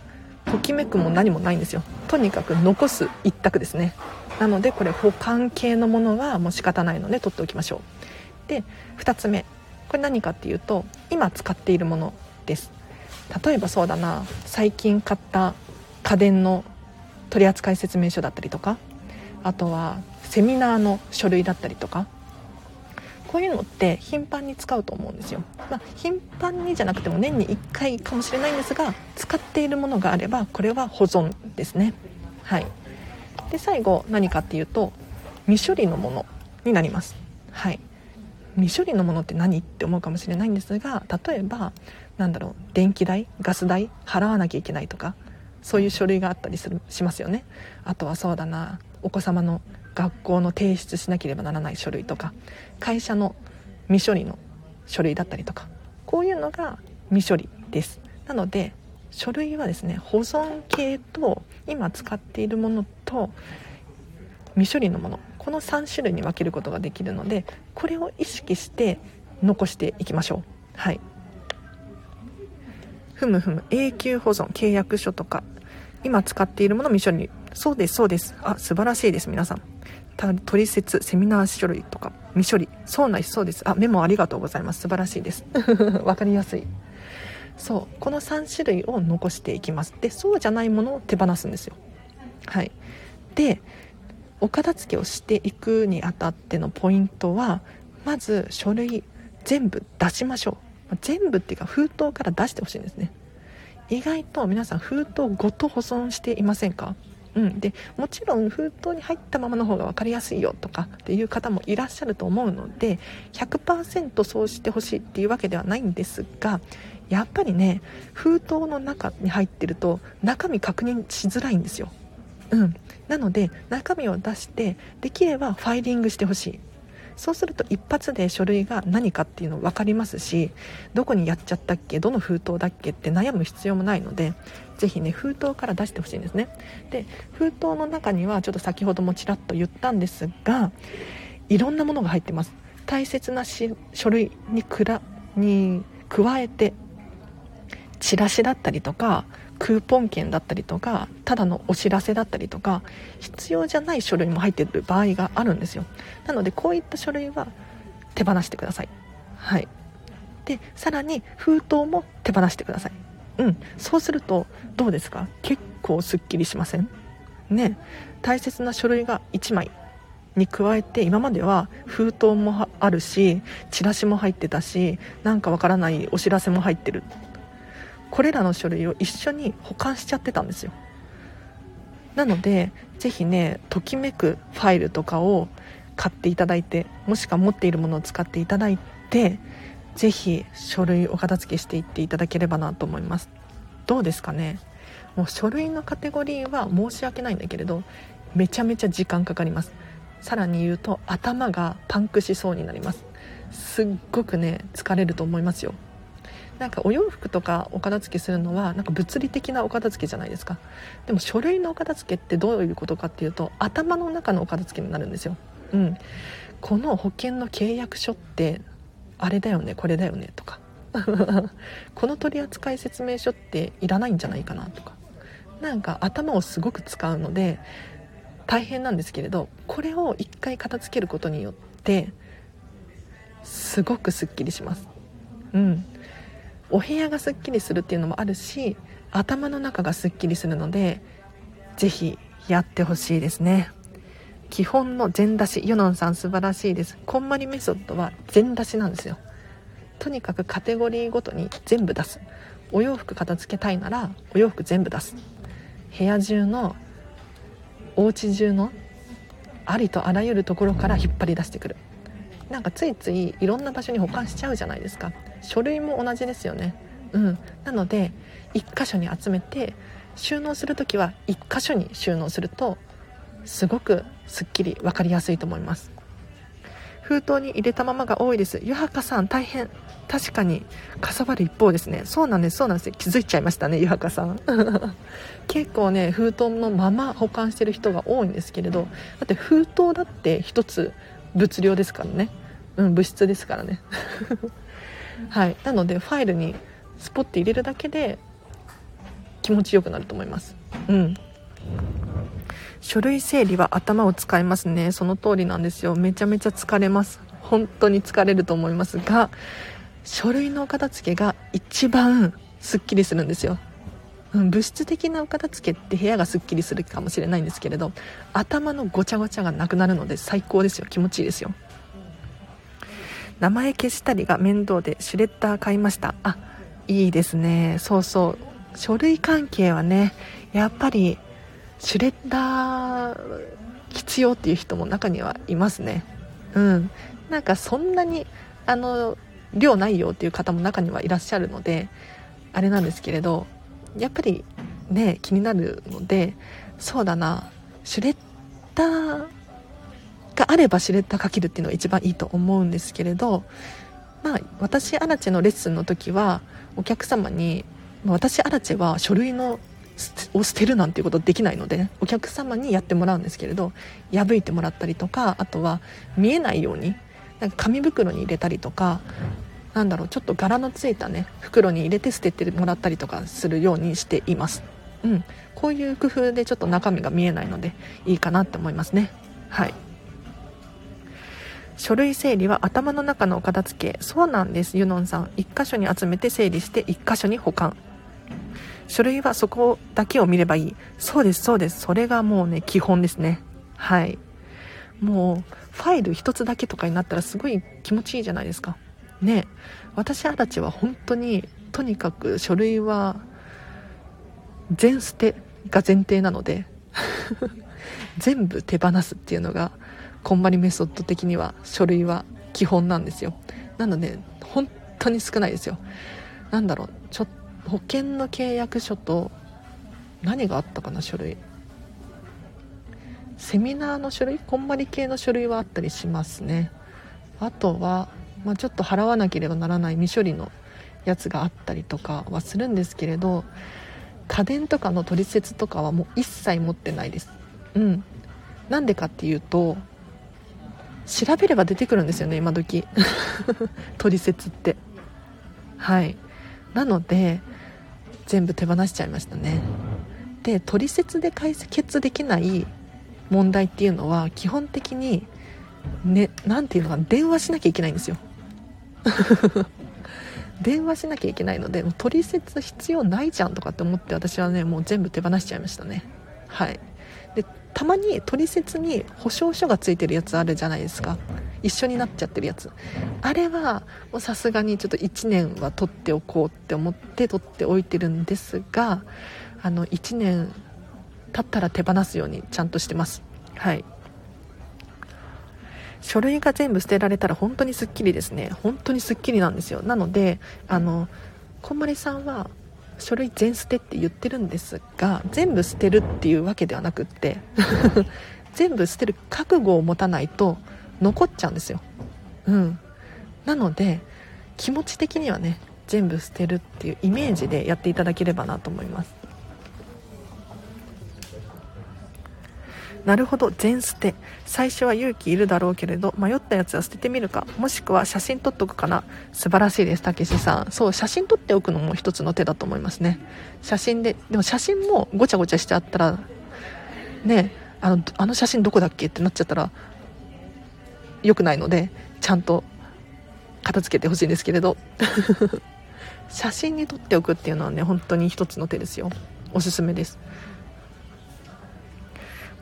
Speaker 1: うときめくも何もないんですよ。とにかく残す一択ですね。なのでこれ保管系のものはもう仕方ないので取っておきましょう。で2つ目。これ何かっていうと今使っているものです。例えばそうだな。最近買った家電の取扱説明書だったりとか。あとはセミナーの書類だったりとか。こういうのって頻繁に使うと思うんですよ、まあ、頻繁にじゃなくても年に1回かもしれないんですが使っているものがあればこれは保存ですね。はい。で最後何かっていうと未処理のものになります。はい。未処理のものって何って思うかもしれないんですが例えばなんだろう電気代ガス代払わなきゃいけないとかそういう書類があったりするしますよね。あとはそうだなお子様の学校の提出しなければならない書類とか会社の未処理の書類だったりとかこういうのが未処理です。なので書類はですね保存系と今使っているものと未処理のものこの3種類に分けることができるのでこれを意識して残していきましょう。はい。ふむふむ永久保存契約書とか今使っているもの未処理そうですそうです。あ素晴らしいです皆さん。取説セミナー書類とか未処理そうなんです。そうですあメモありがとうございます。素晴らしいです。分かりやすい。そう。この3種類を残していきます。でそうじゃないものを手放すんですよ。はい。でお片付けをしていくにあたってのポイントはまず書類全部出しましょう。全部っていうか封筒から出してほしいんですね。意外と皆さん封筒ごと保存していませんか？うん、でもちろん封筒に入ったままの方が分かりやすいよとかっていう方もいらっしゃると思うので100%そうしてほしいっていうわけではないんですがやっぱりね封筒の中に入ってると中身確認しづらいんですよ、うん、なので中身を出してできればファイリングしてほしい。そうすると一発で書類が何かっていうの分かりますしどこにやっちゃったっけどの封筒だっけって悩む必要もないのでぜひね封筒から出してほしいんですね。で封筒の中にはちょっと先ほどもちらっと言ったんですがいろんなものが入ってます。大切な書類にくらに加えてチラシだったりとかクーポン券だったりとかただのお知らせだったりとか必要じゃない書類も入ってる場合があるんですよ。なのでこういった書類は手放してください。はい。でさらに封筒も手放してください。うん。そうするとどうですか？結構すっきりしません？ね。大切な書類が1枚に加えて今までは封筒もあるしチラシも入ってたしなんかわからないお知らせも入ってる。これらの書類を一緒に保管しちゃってたんですよ。なので是非ねときめくファイルとかを買っていただいてもしくは持っているものを使っていただいて是非書類お片付けしていっていただければなと思います。どうですかね？もう書類のカテゴリーは申し訳ないんだけれどめちゃめちゃ時間かかります。さらに言うと頭がパンクしそうになります。すっごくね疲れると思いますよ。なんかお洋服とかお片付けするのはなんか物理的なお片付けじゃないですか。でも書類のお片付けってどういうことかっていうと頭の中のお片付けになるんですよ。うん。この保険の契約書ってあれだよねこれだよねとか。この取扱説明書っていらないんじゃないかなとか。なんか頭をすごく使うので大変なんですけれどこれを一回片付けることによってすごくすっきりします。うん。お部屋がすっきりするっていうのもあるし頭の中がすっきりするので是非やってほしいですね。基本の全出し。ヨノンさん素晴らしいです。こんまりメソッドは全出しなんですよ。とにかくカテゴリーごとに全部出す。お洋服片付けたいならお洋服全部出す。部屋中のお家中のありとあらゆるところから引っ張り出してくる。なんかついついいろんな場所に保管しちゃうじゃないですか。書類も同じですよね。うん。なので1箇所に集めて収納する時は1箇所に収納するとすごくすっきり分かりやすいと思います。封筒に入れたままが多いです。湯墓さん大変。確かにかさばる一方ですね。そうなんですそうなんです。気づいちゃいましたね湯墓さん。結構ね封筒のまま保管してる人が多いんですけれどだって封筒だって一つ物量ですからね。うん物質ですからね。はい。なのでファイルにスポッて入れるだけで気持ちよくなると思います。うん。書類整理は頭を使いますね。その通りなんですよ。めちゃめちゃ疲れます。本当に疲れると思います。が書類のお片付けが一番すっきりするんですよ、うん、物質的なお片付けって部屋がすっきりするかもしれないんですけれど頭のごちゃごちゃがなくなるので最高ですよ。気持ちいいですよ。名前消したりが面倒でシュレッダー買いました。あいいですね。そうそう。書類関係はねやっぱりシュレッダー必要っていう人も中にはいますね。うん。なんかそんなにあの量ないよっていう方も中にはいらっしゃるのであれなんですけれどやっぱりね気になるのでそうだな。シュレッダーがあればシュレッダーかけるっていうのが一番いいと思うんですけれどまあ私アラチェのレッスンの時はお客様に私アラチェは書類のを捨てるなんていうことできないのでお客様にやってもらうんですけれど破いてもらったりとかあとは見えないようになんか紙袋に入れたりとかなんだろうちょっと柄のついたね袋に入れて捨ててもらったりとかするようにしています、うん、こういう工夫でちょっと中身が見えないのでいいかなって思いますね。はい。書類整理は頭の中のお片付け。そうなんです。ユノンさん。1箇所に集めて整理して1箇所に保管。書類はそこだけを見ればいい。そうですそうです。それがもうね基本ですね。はい。もうファイル1つだけとかになったらすごい気持ちいいじゃないですか。ね。私あたちは本当にとにかく書類は全捨てが前提なので 全部手放すっていうのがこんまりメソッド的には書類は基本なんですよ。なので本当に少ないですよ。なんだろうちょ保険の契約書と何があったかな書類。セミナーの書類？こんまり系の書類はあったりしますね。あとは、まあ、ちょっと払わなければならない未処理のやつがあったりとかはするんですけれど家電とかの取説とかはもう一切持ってないです。うん。なんでかっていうと調べれば出てくるんですよね今時。取説って。はい。なので全部手放しちゃいましたね。で取説で解決できない問題っていうのは基本的にね何ていうのかな電話しなきゃいけないんですよ。電話しなきゃいけないのでもう取説必要ないじゃんとかって思って私はねもう全部手放しちゃいましたね。はい。たまに取説に保証書がついてるやつあるじゃないですか。一緒になっちゃってるやつ。あれはさすがにちょっと1年は取っておこうって思って取っておいてるんですがあの1年経ったら手放すようにちゃんとしてます。はい。書類が全部捨てられたら本当にすっきりですね。本当にすっきりなんですよ。なのであのこんまりさんは書類全捨てって言ってるんですが全部捨てるっていうわけではなくって 全部捨てる覚悟を持たないと残っちゃうんですよ。うん。なので気持ち的にはね全部捨てるっていうイメージでやっていただければなと思います。なるほど全捨て。最初は勇気いるだろうけれど迷ったやつは捨ててみるか。もしくは写真撮っとくかな。素晴らしいですたけしさん。そう写真撮っておくのも一つの手だと思いますね。写真ででも写真もごちゃごちゃしてあったらねあのあの写真どこだっけってなっちゃったら良くないのでちゃんと片付けてほしいんですけれど。写真に撮っておくっていうのはね本当に一つの手ですよ。おすすめです。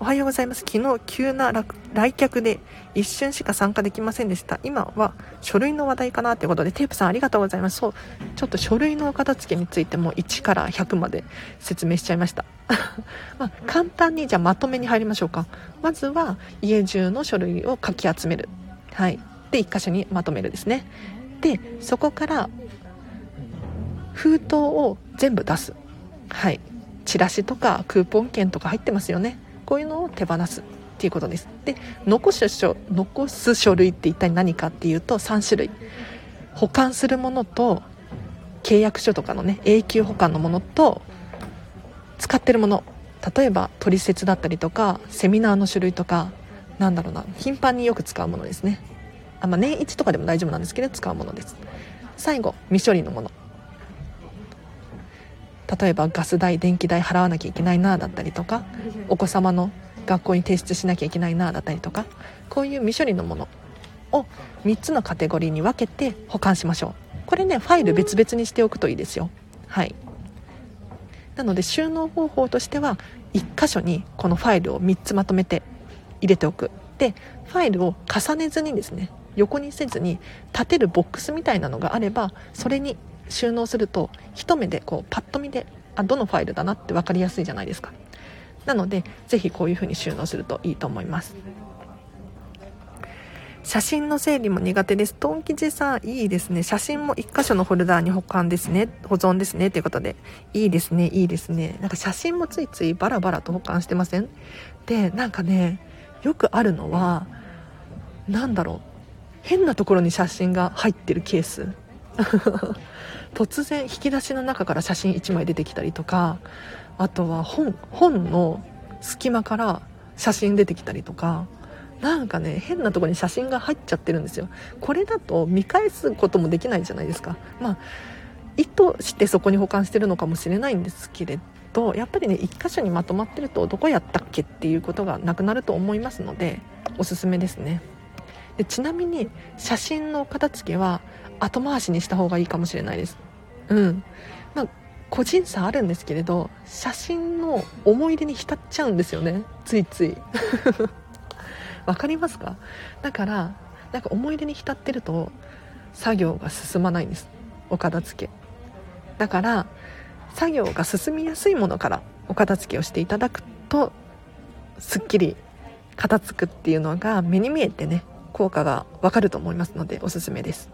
Speaker 1: おはようございます。昨日急な来客で一瞬しか参加できませんでした。今は書類の話題かなということで、テープさんありがとうございます。そう、ちょっと書類のお片付けについても1から100まで説明しちゃいました。まあ、簡単にじゃあまとめに入りましょうか。まずは家中の書類をかき集める。はい。で、1箇所にまとめるですね。で、そこから封筒を全部出す。はい。チラシとかクーポン券とか入ってますよね。こういうのを手放すっていうことです。で残す書残す書類って一体何かっていうと3種類。保管するものと契約書とかのね永久保管のものと使ってるもの。例えば取説だったりとかセミナーの種類とかなんだろうな頻繁によく使うものですね。あ、まあ、年一とかでも大丈夫なんですけど使うものです。最後未処理のもの。例えばガス代電気代払わなきゃいけないなだったりとかお子様の学校に提出しなきゃいけないなだったりとかこういう未処理のものを3つのカテゴリーに分けて保管しましょう。これねファイル別々にしておくといいですよ。はい。なので収納方法としては1箇所にこのファイルを3つまとめて入れておく。でファイルを重ねずにですね横にせずに立てるボックスみたいなのがあればそれに収納すると一目でこうパッと見であどのファイルだなって分かりやすいじゃないですかなのでぜひこういう風に収納するといいと思います写真の整理も苦手です。トン吉さん、いいですね。写真も1箇所のフォルダーに保管ですね。保存ですね。ということで。いいですね。いいですね。なんか写真もついついバラバラと保管してません？で、なんかね、よくあるのは、なんだろう。変なところに写真が入ってるケース。突然引き出しの中から写真1枚出てきたりとかあとは本本の隙間から写真出てきたりとかなんかね変なとこに写真が入っちゃってるんですよ。これだと見返すこともできないじゃないですか。まあ意図してそこに保管してるのかもしれないんですけれどやっぱりね1箇所にまとまってるとどこやったっけっていうことがなくなると思いますのでおすすめですね。でちなみに写真の片付けは後回しにした方がいいかもしれないです。うん。まあ個人差あるんですけれど写真の思い出に浸っちゃうんですよね。ついつい。わかりますか？だからなんか思い出に浸ってると作業が進まないんです。お片付け。だから作業が進みやすいものからお片付けをしていただくとすっきり片付くっていうのが目に見えてね効果がわかると思いますのでおすすめです。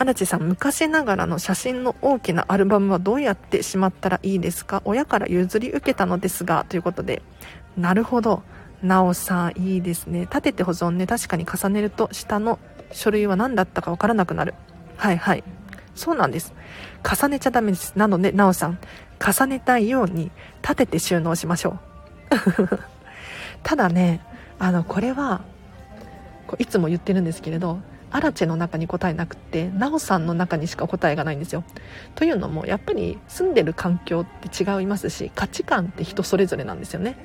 Speaker 1: 荒地さん昔ながらの写真の大きなアルバムはどうやってしまったらいいですか？親から譲り受けたのですがということでなるほど。なおさんいいですね。立てて保存ね。確かに重ねると下の書類は何だったかわからなくなる。はいはい。そうなんです。重ねちゃダメです。なのでなおさん重ねたいように立てて収納しましょう。ただねあのこれはいつも言ってるんですけれどアラチェの中に答えなくてナオさんの中にしか答えがないんですよ。というのもやっぱり住んでる環境って違いますし価値観って人それぞれなんですよね。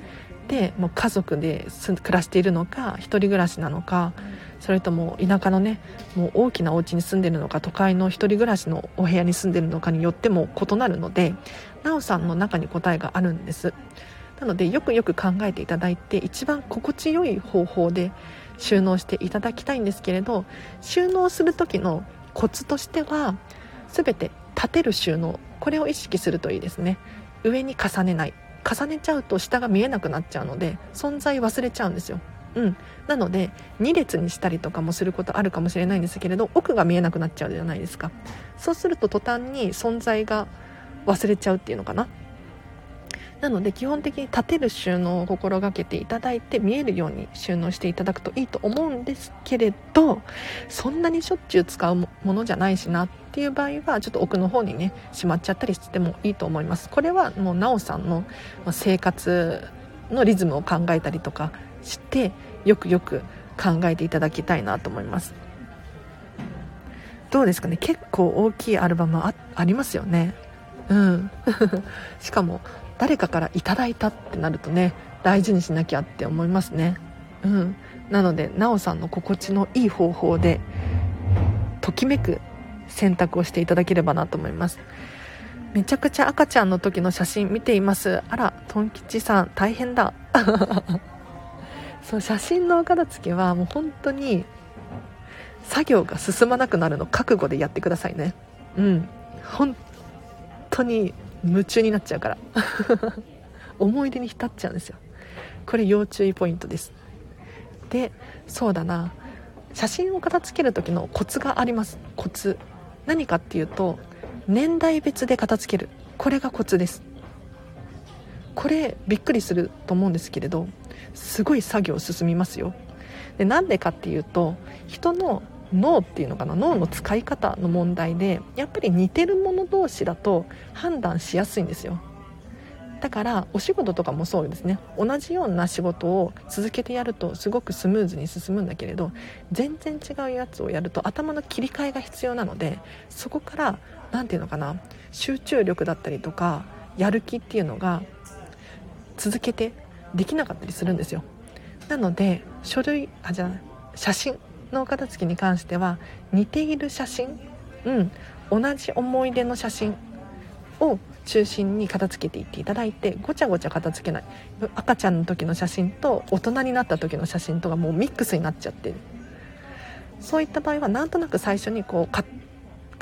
Speaker 1: でもう家族で暮らしているのか1人暮らしなのかそれとも田舎のねもう大きなお家に住んでるのか都会の1人暮らしのお部屋に住んでるのかによっても異なるのでなおさんの中に答えがあるんです。なのでよくよく考えていただいて一番心地よい方法で収納していただきたいんですけれど収納する時のコツとしては全て立てる収納これを意識するといいですね。上に重ねない。重ねちゃうと下が見えなくなっちゃうので存在忘れちゃうんですよ。うん、なので2列にしたりとかもすることあるかもしれないんですけれど奥が見えなくなっちゃうじゃないですか。そうすると途端に存在が忘れちゃうっていうのかな。なので基本的に立てる収納を心がけていただいて見えるように収納していただくといいと思うんですけれどそんなにしょっちゅう使うものじゃないしなっていう場合はちょっと奥の方にねしまっちゃったりしてもいいと思います。これはもうなおさんの生活のリズムを考えたりとかしてよくよく考えていただきたいなと思います。どうですかね？結構大きいアルバムあありますよね。うん。しかも誰かからいただいたってなるとね大事にしなきゃって思いますね。うん。なのでなおさんの心地のいい方法でときめく選択をしていただければなと思います。めちゃくちゃ赤ちゃんの時の写真見ています。あらトン吉さん大変だ。そう写真のお片付けはもう本当に作業が進まなくなるの覚悟でやってくださいね。うん。本当に夢中になっちゃうから。思い出に浸っちゃうんですよ。これ要注意ポイントです。でそうだな。写真を片付ける時のコツがあります。コツ。何かっていうと年代別で片付ける。これがコツです。これびっくりすると思うんですけれどすごい作業進みますよ。でなんでかっていうと人の脳っていうのかな脳の使い方の問題でやっぱり似てるもの同士だと判断しやすいんですよ。だからお仕事とかもそうですね。同じような仕事を続けてやるとすごくスムーズに進むんだけれど全然違うやつをやると頭の切り替えが必要なのでそこから何て言うのかな集中力だったりとかやる気っていうのが続けてできなかったりするんですよ。なので書類あじゃあ写真の片付けに関しては似ている写真うん同じ思い出の写真を中心に片付けていっていただいてごちゃごちゃ片付けない。赤ちゃんの時の写真と大人になった時の写真とかもうミックスになっちゃってる。そういった場合はなんとなく最初にこうカ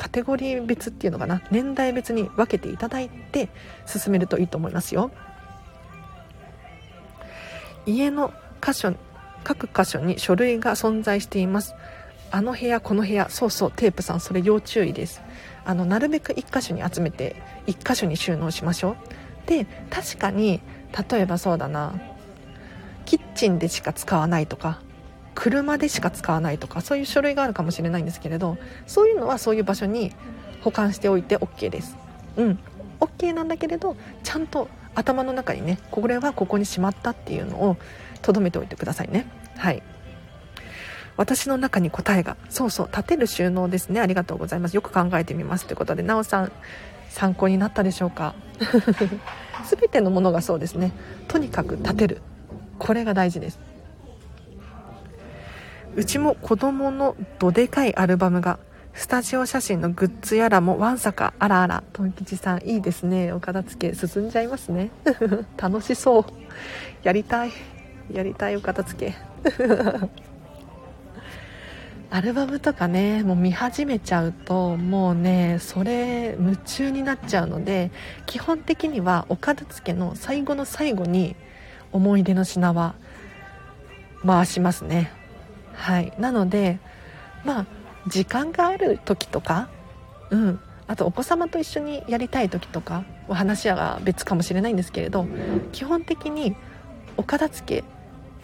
Speaker 1: テゴリー別っていうのかな？年代別に分けていただいて進めるといいと思いますよ。家の箇所各箇所に書類が存在しています。あの部屋この部屋そうそうテープさんそれ要注意です。あのなるべく1箇所に集めて1箇所に収納しましょう。で確かに例えばそうだな。キッチンでしか使わないとか車でしか使わないとかそういう書類があるかもしれないんですけれどそういうのはそういう場所に保管しておいて OK です。うん。OK なんだけれどちゃんと頭の中にねこれはここにしまったっていうのを留めておいてくださいね。はい。私の中に答えがそうそう立てる収納ですね。ありがとうございます。よく考えてみますということでなおさん参考になったでしょうか？全てのものがそうですね。とにかく立てる。これが大事です。うちも子供のどでかいアルバムがスタジオ写真のグッズやらもわんさかあらあらとん吉さんいいですね。お片付け進んじゃいますね。楽しそう。やりたい。やりたいお片付け。アルバムとかねもう見始めちゃうともうねそれ夢中になっちゃうので基本的にはお片付けの最後の最後に思い出の品は回しますね。はい。なのでまあ時間がある時とか、うん、あとお子様と一緒にやりたい時とかお話は別かもしれないんですけれど基本的にお片付け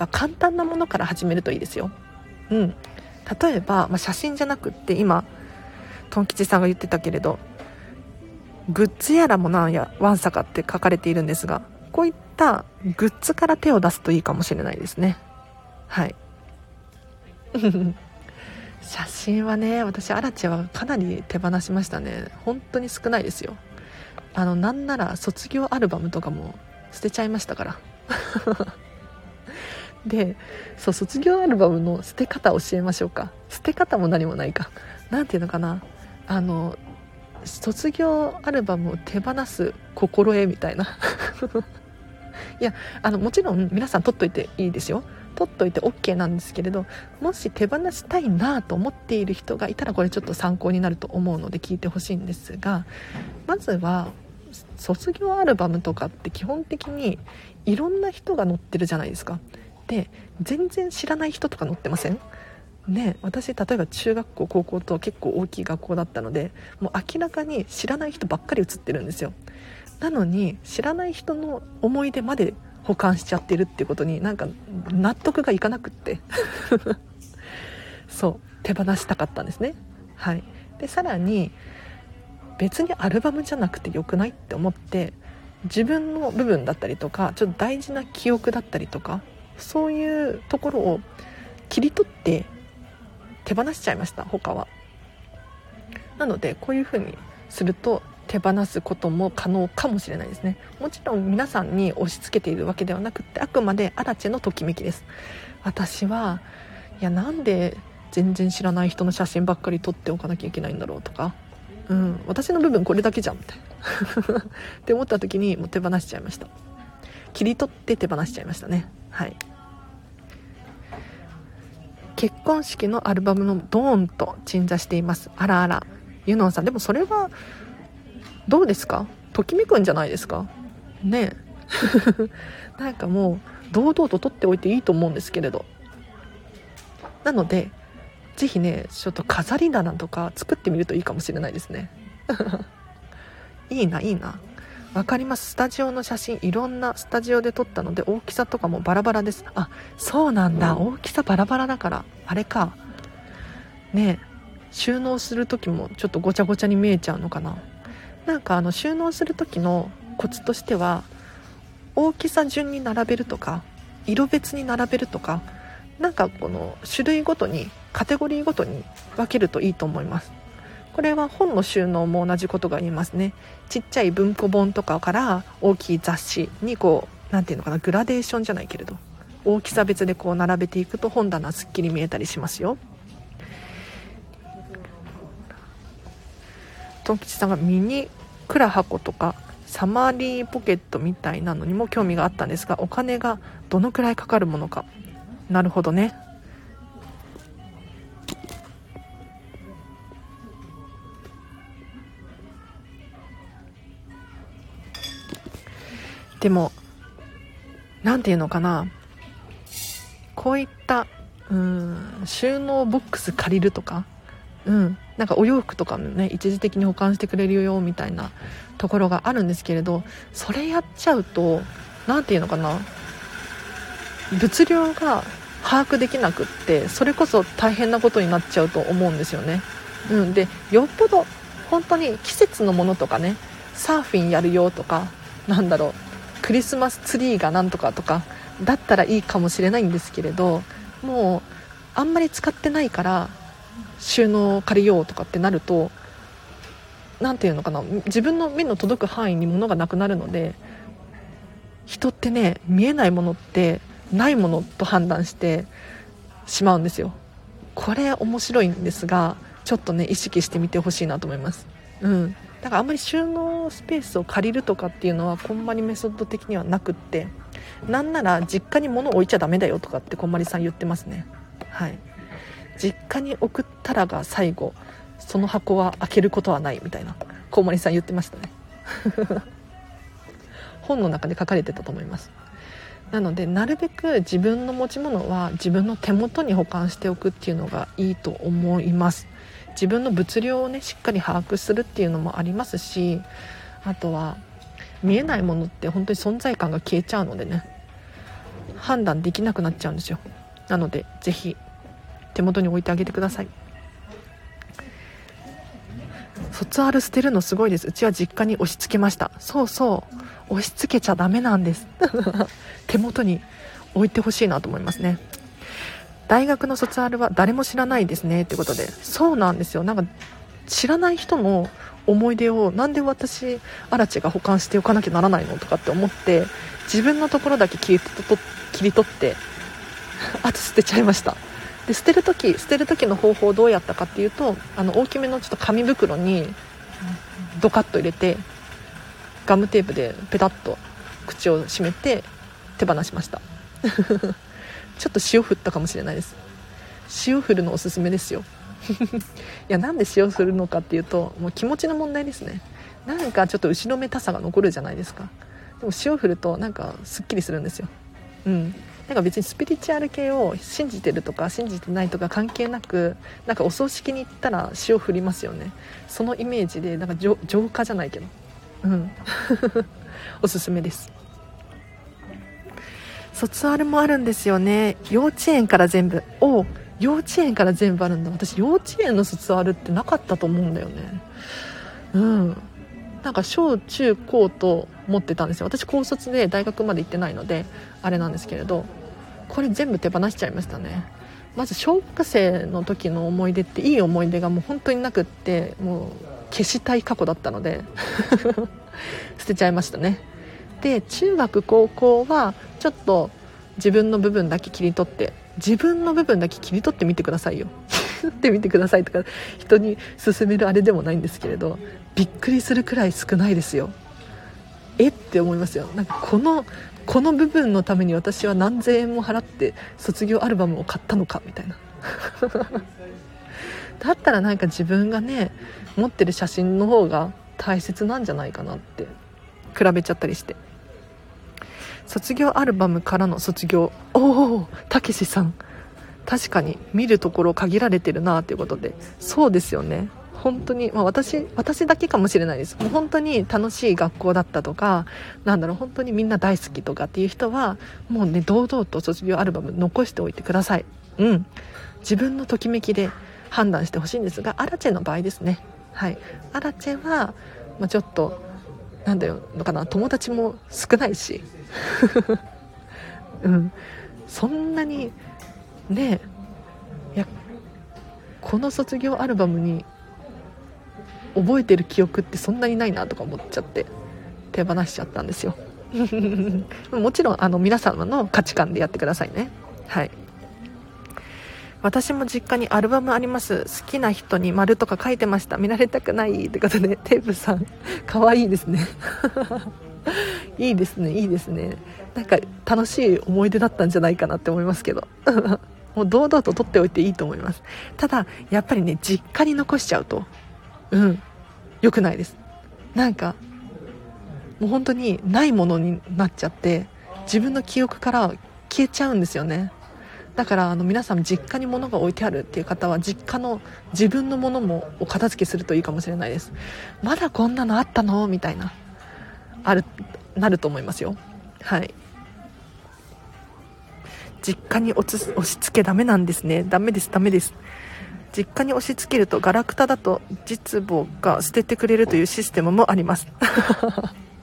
Speaker 1: は簡単なものから始めるといいですよ。うん、例えば、まあ、写真じゃなくって今トン吉さんが言ってたけれどグッズやらもなんやわんさかって書かれているんですがこういったグッズから手を出すといいかもしれないですね。はい。写真はね私アラチェはかなり手放しましたね。本当に少ないですよ。あのなんなら卒業アルバムとかも捨てちゃいましたから。でそう卒業アルバムの捨て方教えましょうか。捨て方も何もないか。何ていうのかな。あの卒業アルバムを手放す心得みたいな。いやあのもちろん皆さん取っといていいですよ。取っといて OK なんですけれどもし手放したいなと思っている人がいたらこれちょっと参考になると思うので聞いてほしいんですがまずは卒業アルバムとかって基本的にいろんな人が載ってるじゃないですか。で全然知らない人とか載ってません？ね私例えば中学校高校と結構大きい学校だったのでもう明らかに知らない人ばっかり写ってるんですよ。なのに知らない人の思い出まで保管しちゃってるっていうことになんか納得がいかなくって。そう手放したかったんですね。はい。でさらに別にアルバムじゃなくてよくないって思って自分の部分だったりとかちょっと大事な記憶だったりとかそういうところを切り取って手放しちゃいました他は。なのでこういう風にすると手放すことも可能かもしれないですね。もちろん皆さんに押し付けているわけではなくてあくまでアラチェのときめきです。私はいやなんで全然知らない人の写真ばっかり撮っておかなきゃいけないんだろうとか。うん私の部分これだけじゃんみたいなって思った時にもう手放しちゃいました。切り取って手放しちゃいましたね。はい。結婚式のアルバムのドーンと鎮座しています。あらあら。ユノンさんでもそれはどうですか？ときめくんじゃないですか？ねえ。なんかもう堂々と取っておいていいと思うんですけれど。なので是非ねちょっと飾り棚とか作ってみるといいかもしれないですね。いいないいな。分かります。スタジオの写真いろんなスタジオで撮ったので大きさとかもバラバラです。あそうなんだ。大きさバラバラだからあれか。ね収納する時もちょっとごちゃごちゃに見えちゃうのかな。なんかあの収納する時のコツとしては大きさ順に並べるとか色別に並べるとかなんかこの種類ごとにカテゴリーごとに分けるといいと思います。これは本の収納も同じことが言えますねちっちゃい文庫本とかから大きい雑誌にこう何て言うのかなグラデーションじゃないけれど大きさ別でこう並べていくと本棚すっきり見えたりしますよ。トン吉さんがミニクラ箱とかサマリーポケットみたいなのにも興味があったんですがお金がどのくらいかかるものか。なるほどね。でも何て言うのかな。こういったうん収納ボックス借りるとか。うん。なんかお洋服とかもね一時的に保管してくれるよみたいなところがあるんですけれどそれやっちゃうと何て言うのかな。物量が把握できなくってそれこそ大変なことになっちゃうと思うんですよね、うん、でよっぽど本当に季節のものとかねサーフィンやるよとかなんだろう。クリスマスツリーがなんとかとかだったらいいかもしれないんですけれどもうあんまり使ってないから収納借りようとかってなると何て言うのかな自分の目の届く範囲に物がなくなるので人ってね見えないものってないものと判断してしまうんですよ。これ面白いんですがちょっとね意識してみてほしいなと思います。うん。だからあんまり収納スペースを借りるとかっていうのはこんまりメソッド的にはなくってなんなら実家に物置いちゃダメだよとかってこんまりさん言ってますね。はい。実家に送ったらが最後その箱は開けることはないみたいなこんまりさん言ってましたね。本の中で書かれてたと思います。なのでなるべく自分の持ち物は自分の手元に保管しておくっていうのがいいと思います。自分の物量をねしっかり把握するっていうのもありますしあとは見えないものって本当に存在感が消えちゃうのでね判断できなくなっちゃうんですよ。なので是非手元に置いてあげてください。卒アル捨てるのすごいです。うちは実家に押し付けました。そうそう。押し付けちゃダメなんです。手元に置いてほしいなと思いますね。大学の卒アルは誰も知らないですねってことで。そうなんですよ。なんか知らない人の思い出をなんで私アラチが保管しておかなきゃならないのとかって思って自分のところだけ切り切り取って あと捨てちゃいました。で捨てる時捨てる時の方法どうやったかっていうとあの大きめのちょっと紙袋にドカッと入れてガムテープでペタッと口を閉めて手放しました。ちょっと塩振ったかもしれないです。塩振るのおすすめですよ。いやなんで塩するのかっていうともう気持ちの問題ですね。なんかちょっと後ろめたさが残るじゃないですか。でも塩振るとなんかすっきりするんですよ。うん。なんか別にスピリチュアル系を信じてるとか信じてないとか関係なくなんかお葬式に行ったら塩振りますよね。そのイメージでなんか浄化じゃないけど。うん。おすすめです。卒アルもあるんですよね。幼稚園から全部。お幼稚園から全部あるんだ。私幼稚園の卒アルってなかったと思うんだよね。うん。なんか小中高と持ってたんですよ。私高卒で大学まで行ってないのであれなんですけれどこれ全部手放しちゃいましたね。まず小学生の時の思い出っていい思い出がもう本当になくってもう消したい過去だったので 捨てちゃいましたね。で中学高校はちょっと自分の部分だけ切り取って自分の部分だけ切り取ってみてくださいよ。ってみてくださいとか人に勧めるあれでもないんですけれどびっくりするくらい少ないですよ。えって思いますよ。なんかこのこの部分のために私は何千円も払って卒業アルバムを買ったのかみたいな。だったらなんか自分がね持ってる写真の方が大切なんじゃないかなって比べちゃったりして。卒業アルバムからの卒業。おおたけしさん。確かに見るところ限られてるなということで。そうですよね。本当に、まあ、私私だけかもしれないです。もう本当に楽しい学校だったとかなんだろう本当にみんな大好きとかっていう人はもうね堂々と卒業アルバム残しておいてください。うん。自分のときめきで判断してほしいんですがアラチェの場合ですね。はい。アラチェは、まあ、ちょっとなんだよのかな友達も少ないし うん。そんなにねいやこの卒業アルバムに覚えてる記憶ってそんなにないなとか思っちゃって手放しちゃったんですよ。もちろんあの皆様の価値観でやってくださいね。はい。私も実家にアルバムあります。好きな人に丸とか書いてました。見られたくないってことでテープさん。可愛いですね。いいですねいいですね。なんか楽しい思い出だったんじゃないかなって思いますけど。もう堂々と撮っておいていいと思います。ただやっぱりね実家に残しちゃうとうん良くないです。なんかもう本当にないものになっちゃって自分の記憶から消えちゃうんですよね。だからあの皆さん実家に物が置いてあるっていう方は実家の自分のものもお片付けするといいかもしれないです。まだこんなのあったの？みたいな。あるなると思いますよ。はい。実家に押し付けダメなんですね。ダメですダメです。実家に押し付けるとガラクタだと実母が捨ててくれるというシステムもあります。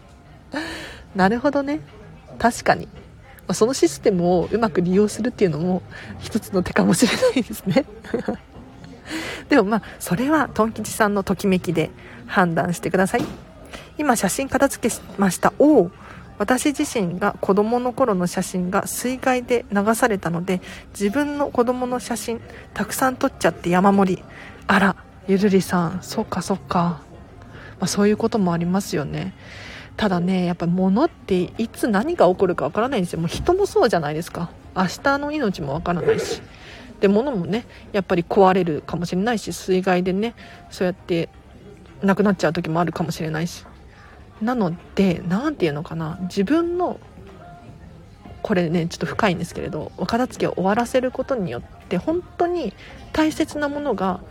Speaker 1: なるほどね。確かに。そのシステムをうまく利用するっていうのも一つの手かもしれないですね。でもまあそれはトン吉さんのときめきで判断してください。今写真片付けしました。おお私自身が子供の頃の写真が水害で流されたので自分の子供の写真たくさん撮っちゃって山盛り。あらゆるりさん。そっかそっか、まあ、そういうこともありますよね。ただねやっぱ物っていつ何が起こるかわからないんですよ。もう人もそうじゃないですか。明日の命もわからないし。で物もねやっぱり壊れるかもしれないし水害でねそうやって亡くなっちゃう時もあるかもしれないし。なので何て言うのかな。自分のこれねちょっと深いんですけれどお片付けを終わらせることによって本当に大切なものが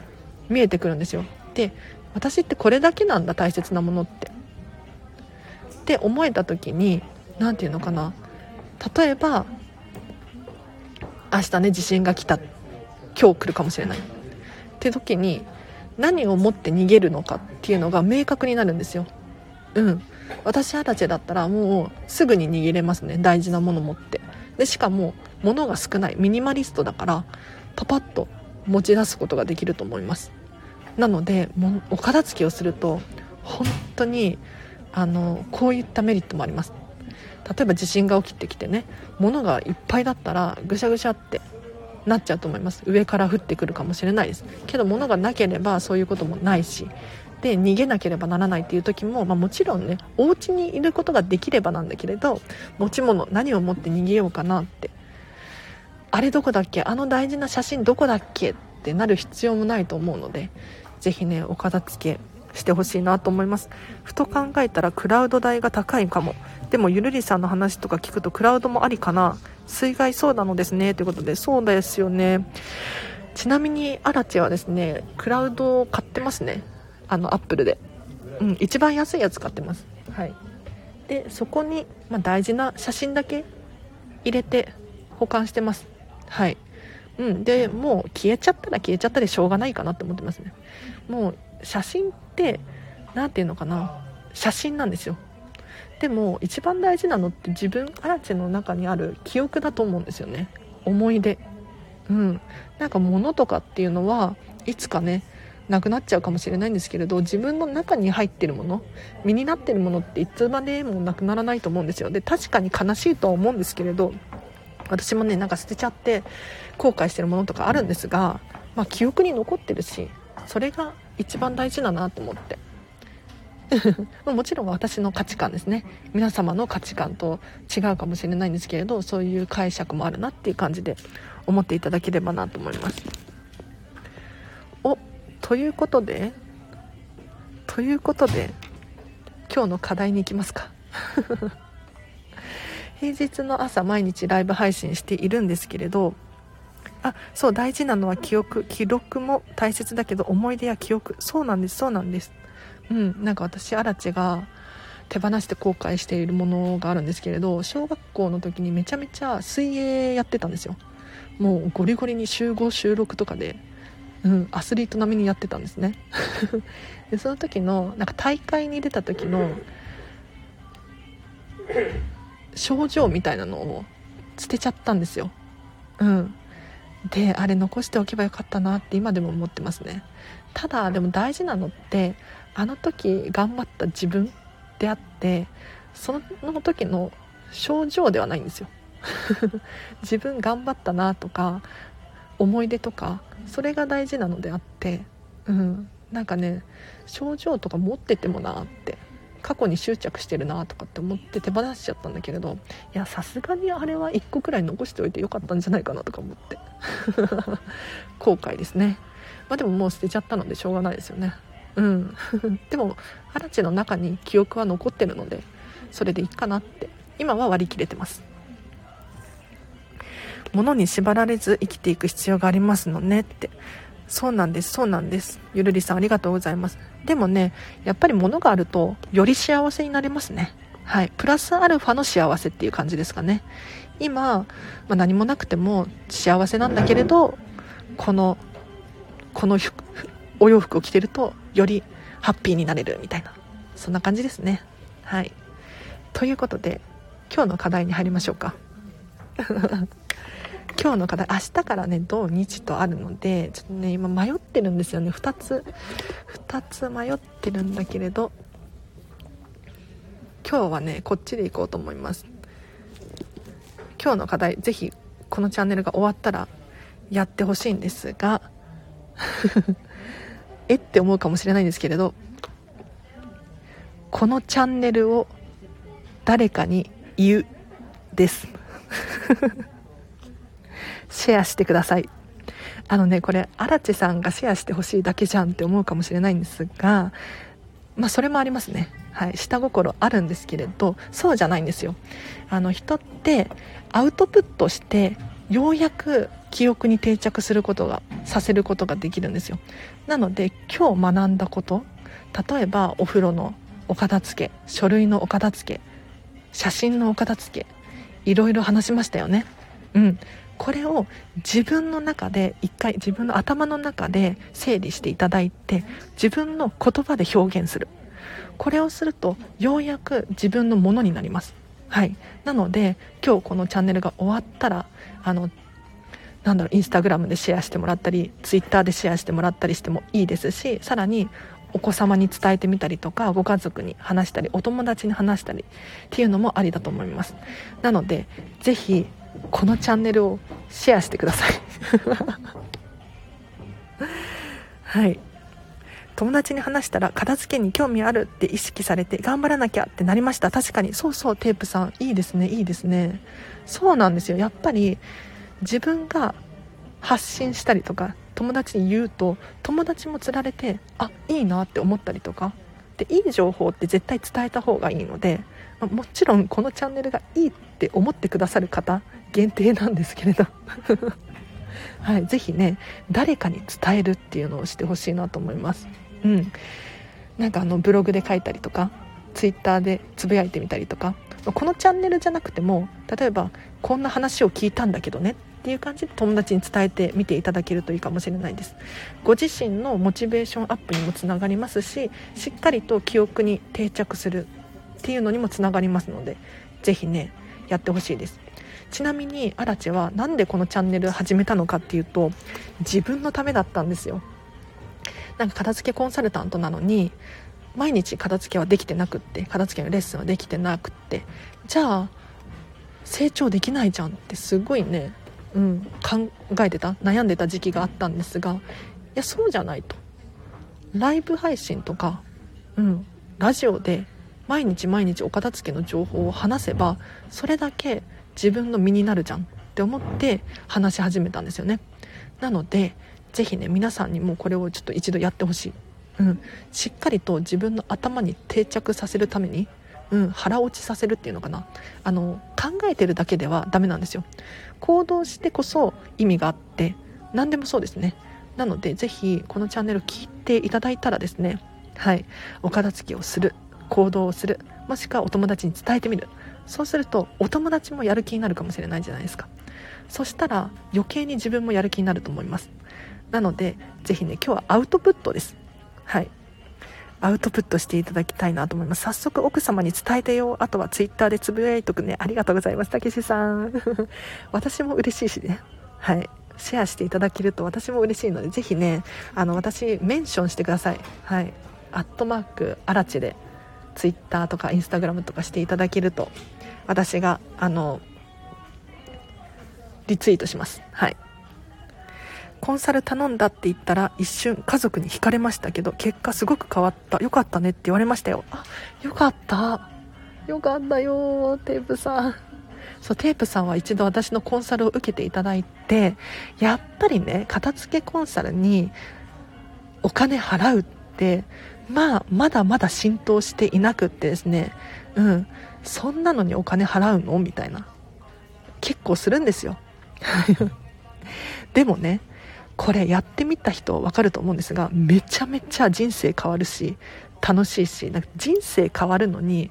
Speaker 1: 見えてくるんですよ。で私ってこれだけなんだ大切なものって。って思えた時に何て言うのかな。例えば明日ね地震が来た。今日来るかもしれない。って時に何を持って逃げるのかっていうのが明確になるんですよ。うん。私二十歳だったらもうすぐに逃げれますね。大事なもの持って。でしかも物が少ない。ミニマリストだからパパッと持ち出すことができると思います。なのでもお片付けをすると本当にあのこういったメリットもあります。例えば地震が起きてきてね物がいっぱいだったらぐしゃぐしゃってなっちゃうと思います。上から降ってくるかもしれないです。けど物がなければそういうこともないし。で逃げなければならないっていう時も、まあ、もちろんねお家にいることができればなんだけれど持ち物何を持って逃げようかなって。あれどこだっけ？あの大事な写真どこだっけ？ってなる必要もないと思うので是非ねお片付けしてほしいなと思います。ふと考えたらクラウド代が高いかも。でもゆるりさんの話とか聞くとクラウドもありかな。水害そうなのですね。ということでそうですよね。ちなみにアラチェはですねクラウドを買ってますね。あのアップルで。うん一番安いやつ買ってます。はい。でそこに、まあ、大事な写真だけ入れて保管してます。はい。うん。でもう消えちゃったら消えちゃったでしょうがないかなって思ってますね。もう写真って何て言うのかな？写真なんですよ。でも一番大事なのって自分アラチェの中にある記憶だと思うんですよね。思い出。うん。なんか物とかっていうのはいつかねなくなっちゃうかもしれないんですけれど自分の中に入ってるもの身になってるものっていつまでもなくならないと思うんですよ。で確かに悲しいとは思うんですけれど私もねなんか捨てちゃって後悔してるものとかあるんですが、まあ、記憶に残ってるしそれが一番大事だなと思って。もちろん私の価値観ですね。皆様の価値観と違うかもしれないんですけれどそういう解釈もあるなっていう感じで思っていただければなと思います。おということでということで今日の課題に行きますか。平日の朝毎日ライブ配信しているんですけれどあそう大事なのは記憶記録も大切だけど思い出や記憶。そうなんですそうなんです。うんなんか私アラチが手放して後悔しているものがあるんですけれど小学校の時にめちゃめちゃ水泳やってたんですよ。もうゴリゴリに週5週6とかで、うん、アスリート並みにやってたんですね。でその時のなんか大会に出た時の 症状みたいなのを捨てちゃったんですよ。うんであれ残しておけばよかったなって今でも思ってますね。ただでも大事なのってあの時頑張った自分であってその時の症状ではないんですよ。自分頑張ったなとか思い出とかそれが大事なのであってうん。なんかね症状とか持っててもなって過去に執着してるなとかって思って手放しちゃったんだけれどいやさすがにあれは1個くらい残しておいてよかったんじゃないかなとか思って。後悔ですね。まあでももう捨てちゃったのでしょうがないですよね。うん。でも二十歳の中に記憶は残ってるのでそれでいいかなって。今は割り切れてます。物に縛られず生きていく必要がありますのねって。そうなんですそうなんです。ゆるりさんありがとうございます。でもねやっぱり物があるとより幸せになれますね。はい。プラスアルファの幸せっていう感じですかね。今、まあ、何もなくても幸せなんだけれどこのこのお洋服を着てるとよりハッピーになれるみたいな。そんな感じですね。はい。ということで今日の課題に入りましょうか。今日の課題明日からね土日とあるのでちょっとね今迷ってるんですよね。2つ2つ迷ってるんだけれど今日はねこっちでいこうと思います。今日の課題ぜひこのチャンネルが終わったらやってほしいんですが えって思うかもしれないんですけれどこのチャンネルを誰かに言うです。シェアしてください。あのね、これ、荒地さんがシェアしてほしいだけじゃんって思うかもしれないんですが、まあ、それもありますね。はい。下心あるんですけれど、そうじゃないんですよ。あの、人ってアウトプットして、ようやく記憶に定着することが、させることができるんですよ。なので、今日学んだこと、例えばお風呂のお片付け、書類のお片付け、写真のお片付け、いろいろ話しましたよね。うん。これを自分の中で一回自分の頭の中で整理していただいて自分の言葉で表現する。これをするとようやく自分のものになります。はい。なので今日このチャンネルが終わったらあのなんだろうインスタグラムでシェアしてもらったりツイッターでシェアしてもらったりしてもいいですしさらにお子様に伝えてみたりとかご家族に話したりお友達に話したりっていうのもありだと思います。なのでぜひこのチャンネルをシェアしてください。はい。友達に話したら片付けに興味あるって意識されて頑張らなきゃってなりました。確かに。そうそうテープさんいいですね。いいですね。そうなんですよ。やっぱり自分が発信したりとか友達に言うと友達もつられてあいいなって思ったりとかでいい情報って絶対伝えた方がいいのでもちろんこのチャンネルがいいって思ってくださる方限定なんですけれど。はい、ぜひね誰かに伝えるっていうのをしてほしいなと思います。うん。なんかあのブログで書いたりとかツイッターでつぶやいてみたりとかこのチャンネルじゃなくても例えばこんな話を聞いたんだけどねっていう感じで友達に伝えてみていただけるといいかもしれないです。ご自身のモチベーションアップにもつながりますししっかりと記憶に定着するっていうのにもつながりますので是非ねやってほしいです。ちなみにアラチは何でこのチャンネル始めたのかっていうと自分のためだったんですよ。なんか片付けコンサルタントなのに毎日片付けはできてなくって片付けのレッスンはできてなくって。じゃあ成長できないじゃんってすごいね、うん、考えてた悩んでた時期があったんですがいやそうじゃないと。ライブ配信とか、うん、ラジオで毎日毎日お片付けの情報を話せばそれだけ自分の身になるじゃんって思って話し始めたんですよね。なのでぜひね皆さんにもこれをちょっと一度やってほしい、うん、しっかりと自分の頭に定着させるために、うん、腹落ちさせるっていうのかな。あの考えてるだけではダメなんですよ。行動してこそ意味があって何でもそうですね。なのでぜひこのチャンネル聞いていただいたらですねはいお片付けをする行動をするもしくはお友達に伝えてみる。そうするとお友達もやる気になるかもしれないじゃないですか。そしたら余計に自分もやる気になると思います。なのでぜひね今日はアウトプットです。はい。アウトプットしていただきたいなと思います。早速奥様に伝えてよ。あとはツイッターでつぶやいとくね。ありがとうございます。たけしさん。私も嬉しいしね。はい。シェアしていただけると私も嬉しいのでぜひねあの私メンションしてください。はい。アットマークアラチでツイッターとかインスタグラムとかしていただけると私があのリツイートします。はい。コンサル頼んだって言ったら一瞬家族に惹かれましたけど結果すごく変わった。よかったねって言われましたよ。あよかった。よかったよテープさん。そうテープさんは一度私のコンサルを受けていただいてやっぱりね片付けコンサルにお金払うってまあまだまだ浸透していなくってですね。うんそんなのにお金払うの？みたいな。結構するんですよ。でもねこれやってみた人分かると思うんですがめちゃめちゃ人生変わるし楽しいしなんか人生変わるのに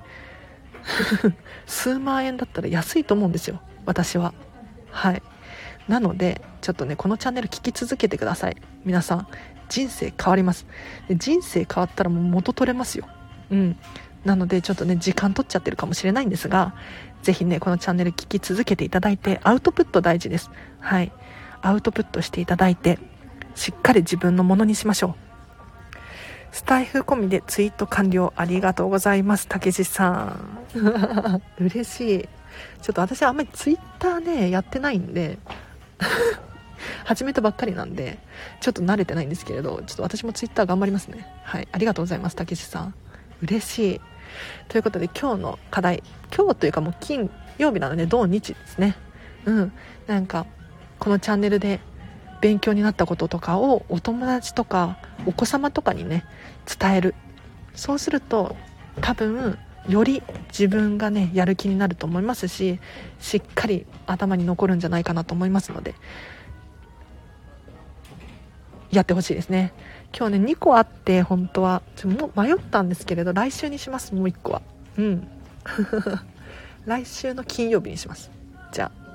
Speaker 1: 数万円だったら安いと思うんですよ私は。はい。なのでちょっとねこのチャンネル聞き続けてください。皆さん人生変わります。人生変わったらもう元取れますよ。うん。なのでちょっとね時間取っちゃってるかもしれないんですがぜひねこのチャンネル聞き続けていただいてアウトプット大事です。はい。アウトプットしていただいてしっかり自分のものにしましょう。スタイフ込みでツイート完了ありがとうございますたけしさん。嬉しい。ちょっと私あんまりツイッターねやってないんで 始めたばっかりなんでちょっと慣れてないんですけれどちょっと私もツイッター頑張りますね。はい。ありがとうございますたけしさん。嬉しい。ということで今日の課題今日というかもう金曜日なので土日ですね。うん。なんかこのチャンネルで勉強になったこととかをお友達とかお子様とかにね伝える。そうすると多分より自分がねやる気になると思いますししっかり頭に残るんじゃないかなと思いますのでやってほしいですね。今日ね2個あって本当は。ちょもう迷ったんですけれど来週にしますもう1個は。うん。来週の金曜日にします。じゃあ。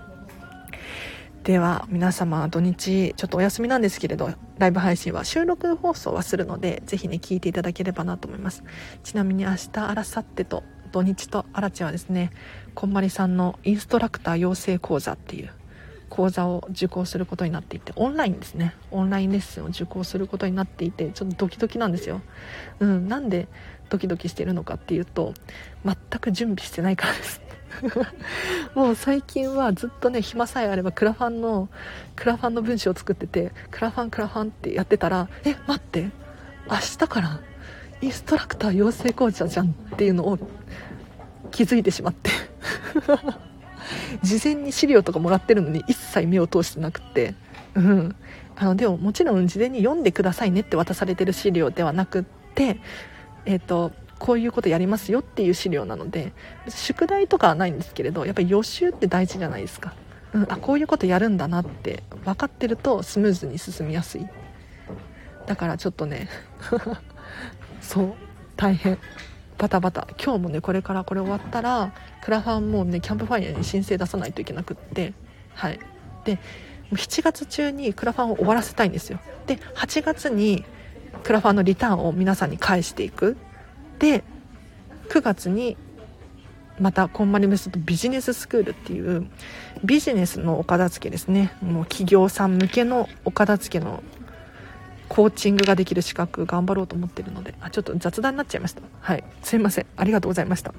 Speaker 1: では皆様土日ちょっとお休みなんですけれどライブ配信は収録放送はするのでぜひね聞いていただければなと思います。ちなみに明日あらさってと土日とあらちはですねこんまりさんのインストラクター養成講座っていう講座を受講することになっていてオンラインですね。オンラインレッスンを受講することになっていてちょっとドキドキなんですよ。うんなんでドキドキしてるのかっていうと全く準備してないからです。もう最近はずっとね暇さえあればクラファンのクラファンの文章を作っててクラファンクラファンってやってたらえ待って明日からインストラクター養成講座じゃんっていうのを気づいてしまって。事前に資料とかもらってるのに一切目を通してなくて。うん。あのでももちろん事前に読んでくださいねって渡されてる資料ではなくってえっ、ー、とこういうことやりますよっていう資料なので宿題とかはないんですけれどやっぱり予習って大事じゃないですか、うん、あこういうことやるんだなって分かってるとスムーズに進みやすい。だからちょっとね そう大変。バタバタ。今日もねこれからこれ終わったらクラファンもねキャンプファイヤーに申請出さないといけなくって。はい。で7月中にクラファンを終わらせたいんですよ。で8月にクラファンのリターンを皆さんに返していく。で9月にまたこんまりメソッドビジネススクールっていうビジネスのお片付けですね。もう企業さん向けのお片付けのコーチングができる資格頑張ろうと思ってるので、あ、ちょっと雑談になっちゃいました。はい。すいません。ありがとうございました。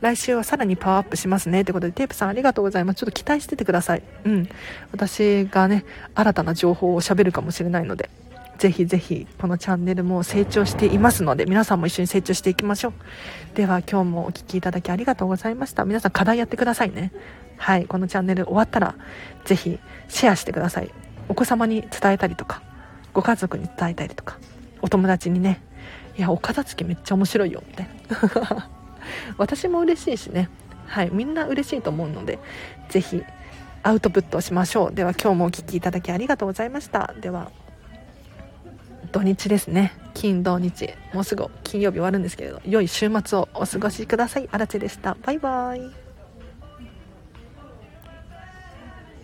Speaker 1: 来週はさらにパワーアップしますね。ってことで、テープさんありがとうございます。ちょっと期待しててください。うん。私がね、新たな情報を喋るかもしれないので、ぜひぜひこのチャンネルも成長していますので皆さんも一緒に成長していきましょうでは今日もお聴きいただきありがとうございました皆さん課題やってくださいねはいこのチャンネル終わったらぜひシェアしてくださいお子様に伝えたりとかご家族に伝えたりとかお友達にねいやお片付けめっちゃ面白いよみたいな。私も嬉しいしね。はいみんな嬉しいと思うのでぜひアウトプットしましょう。では今日もお聴きいただきありがとうございました。では土日ですね。金土日。もうすぐ金曜日終わるんですけれど良い週末をお過ごしください。あらでした。バイバイ。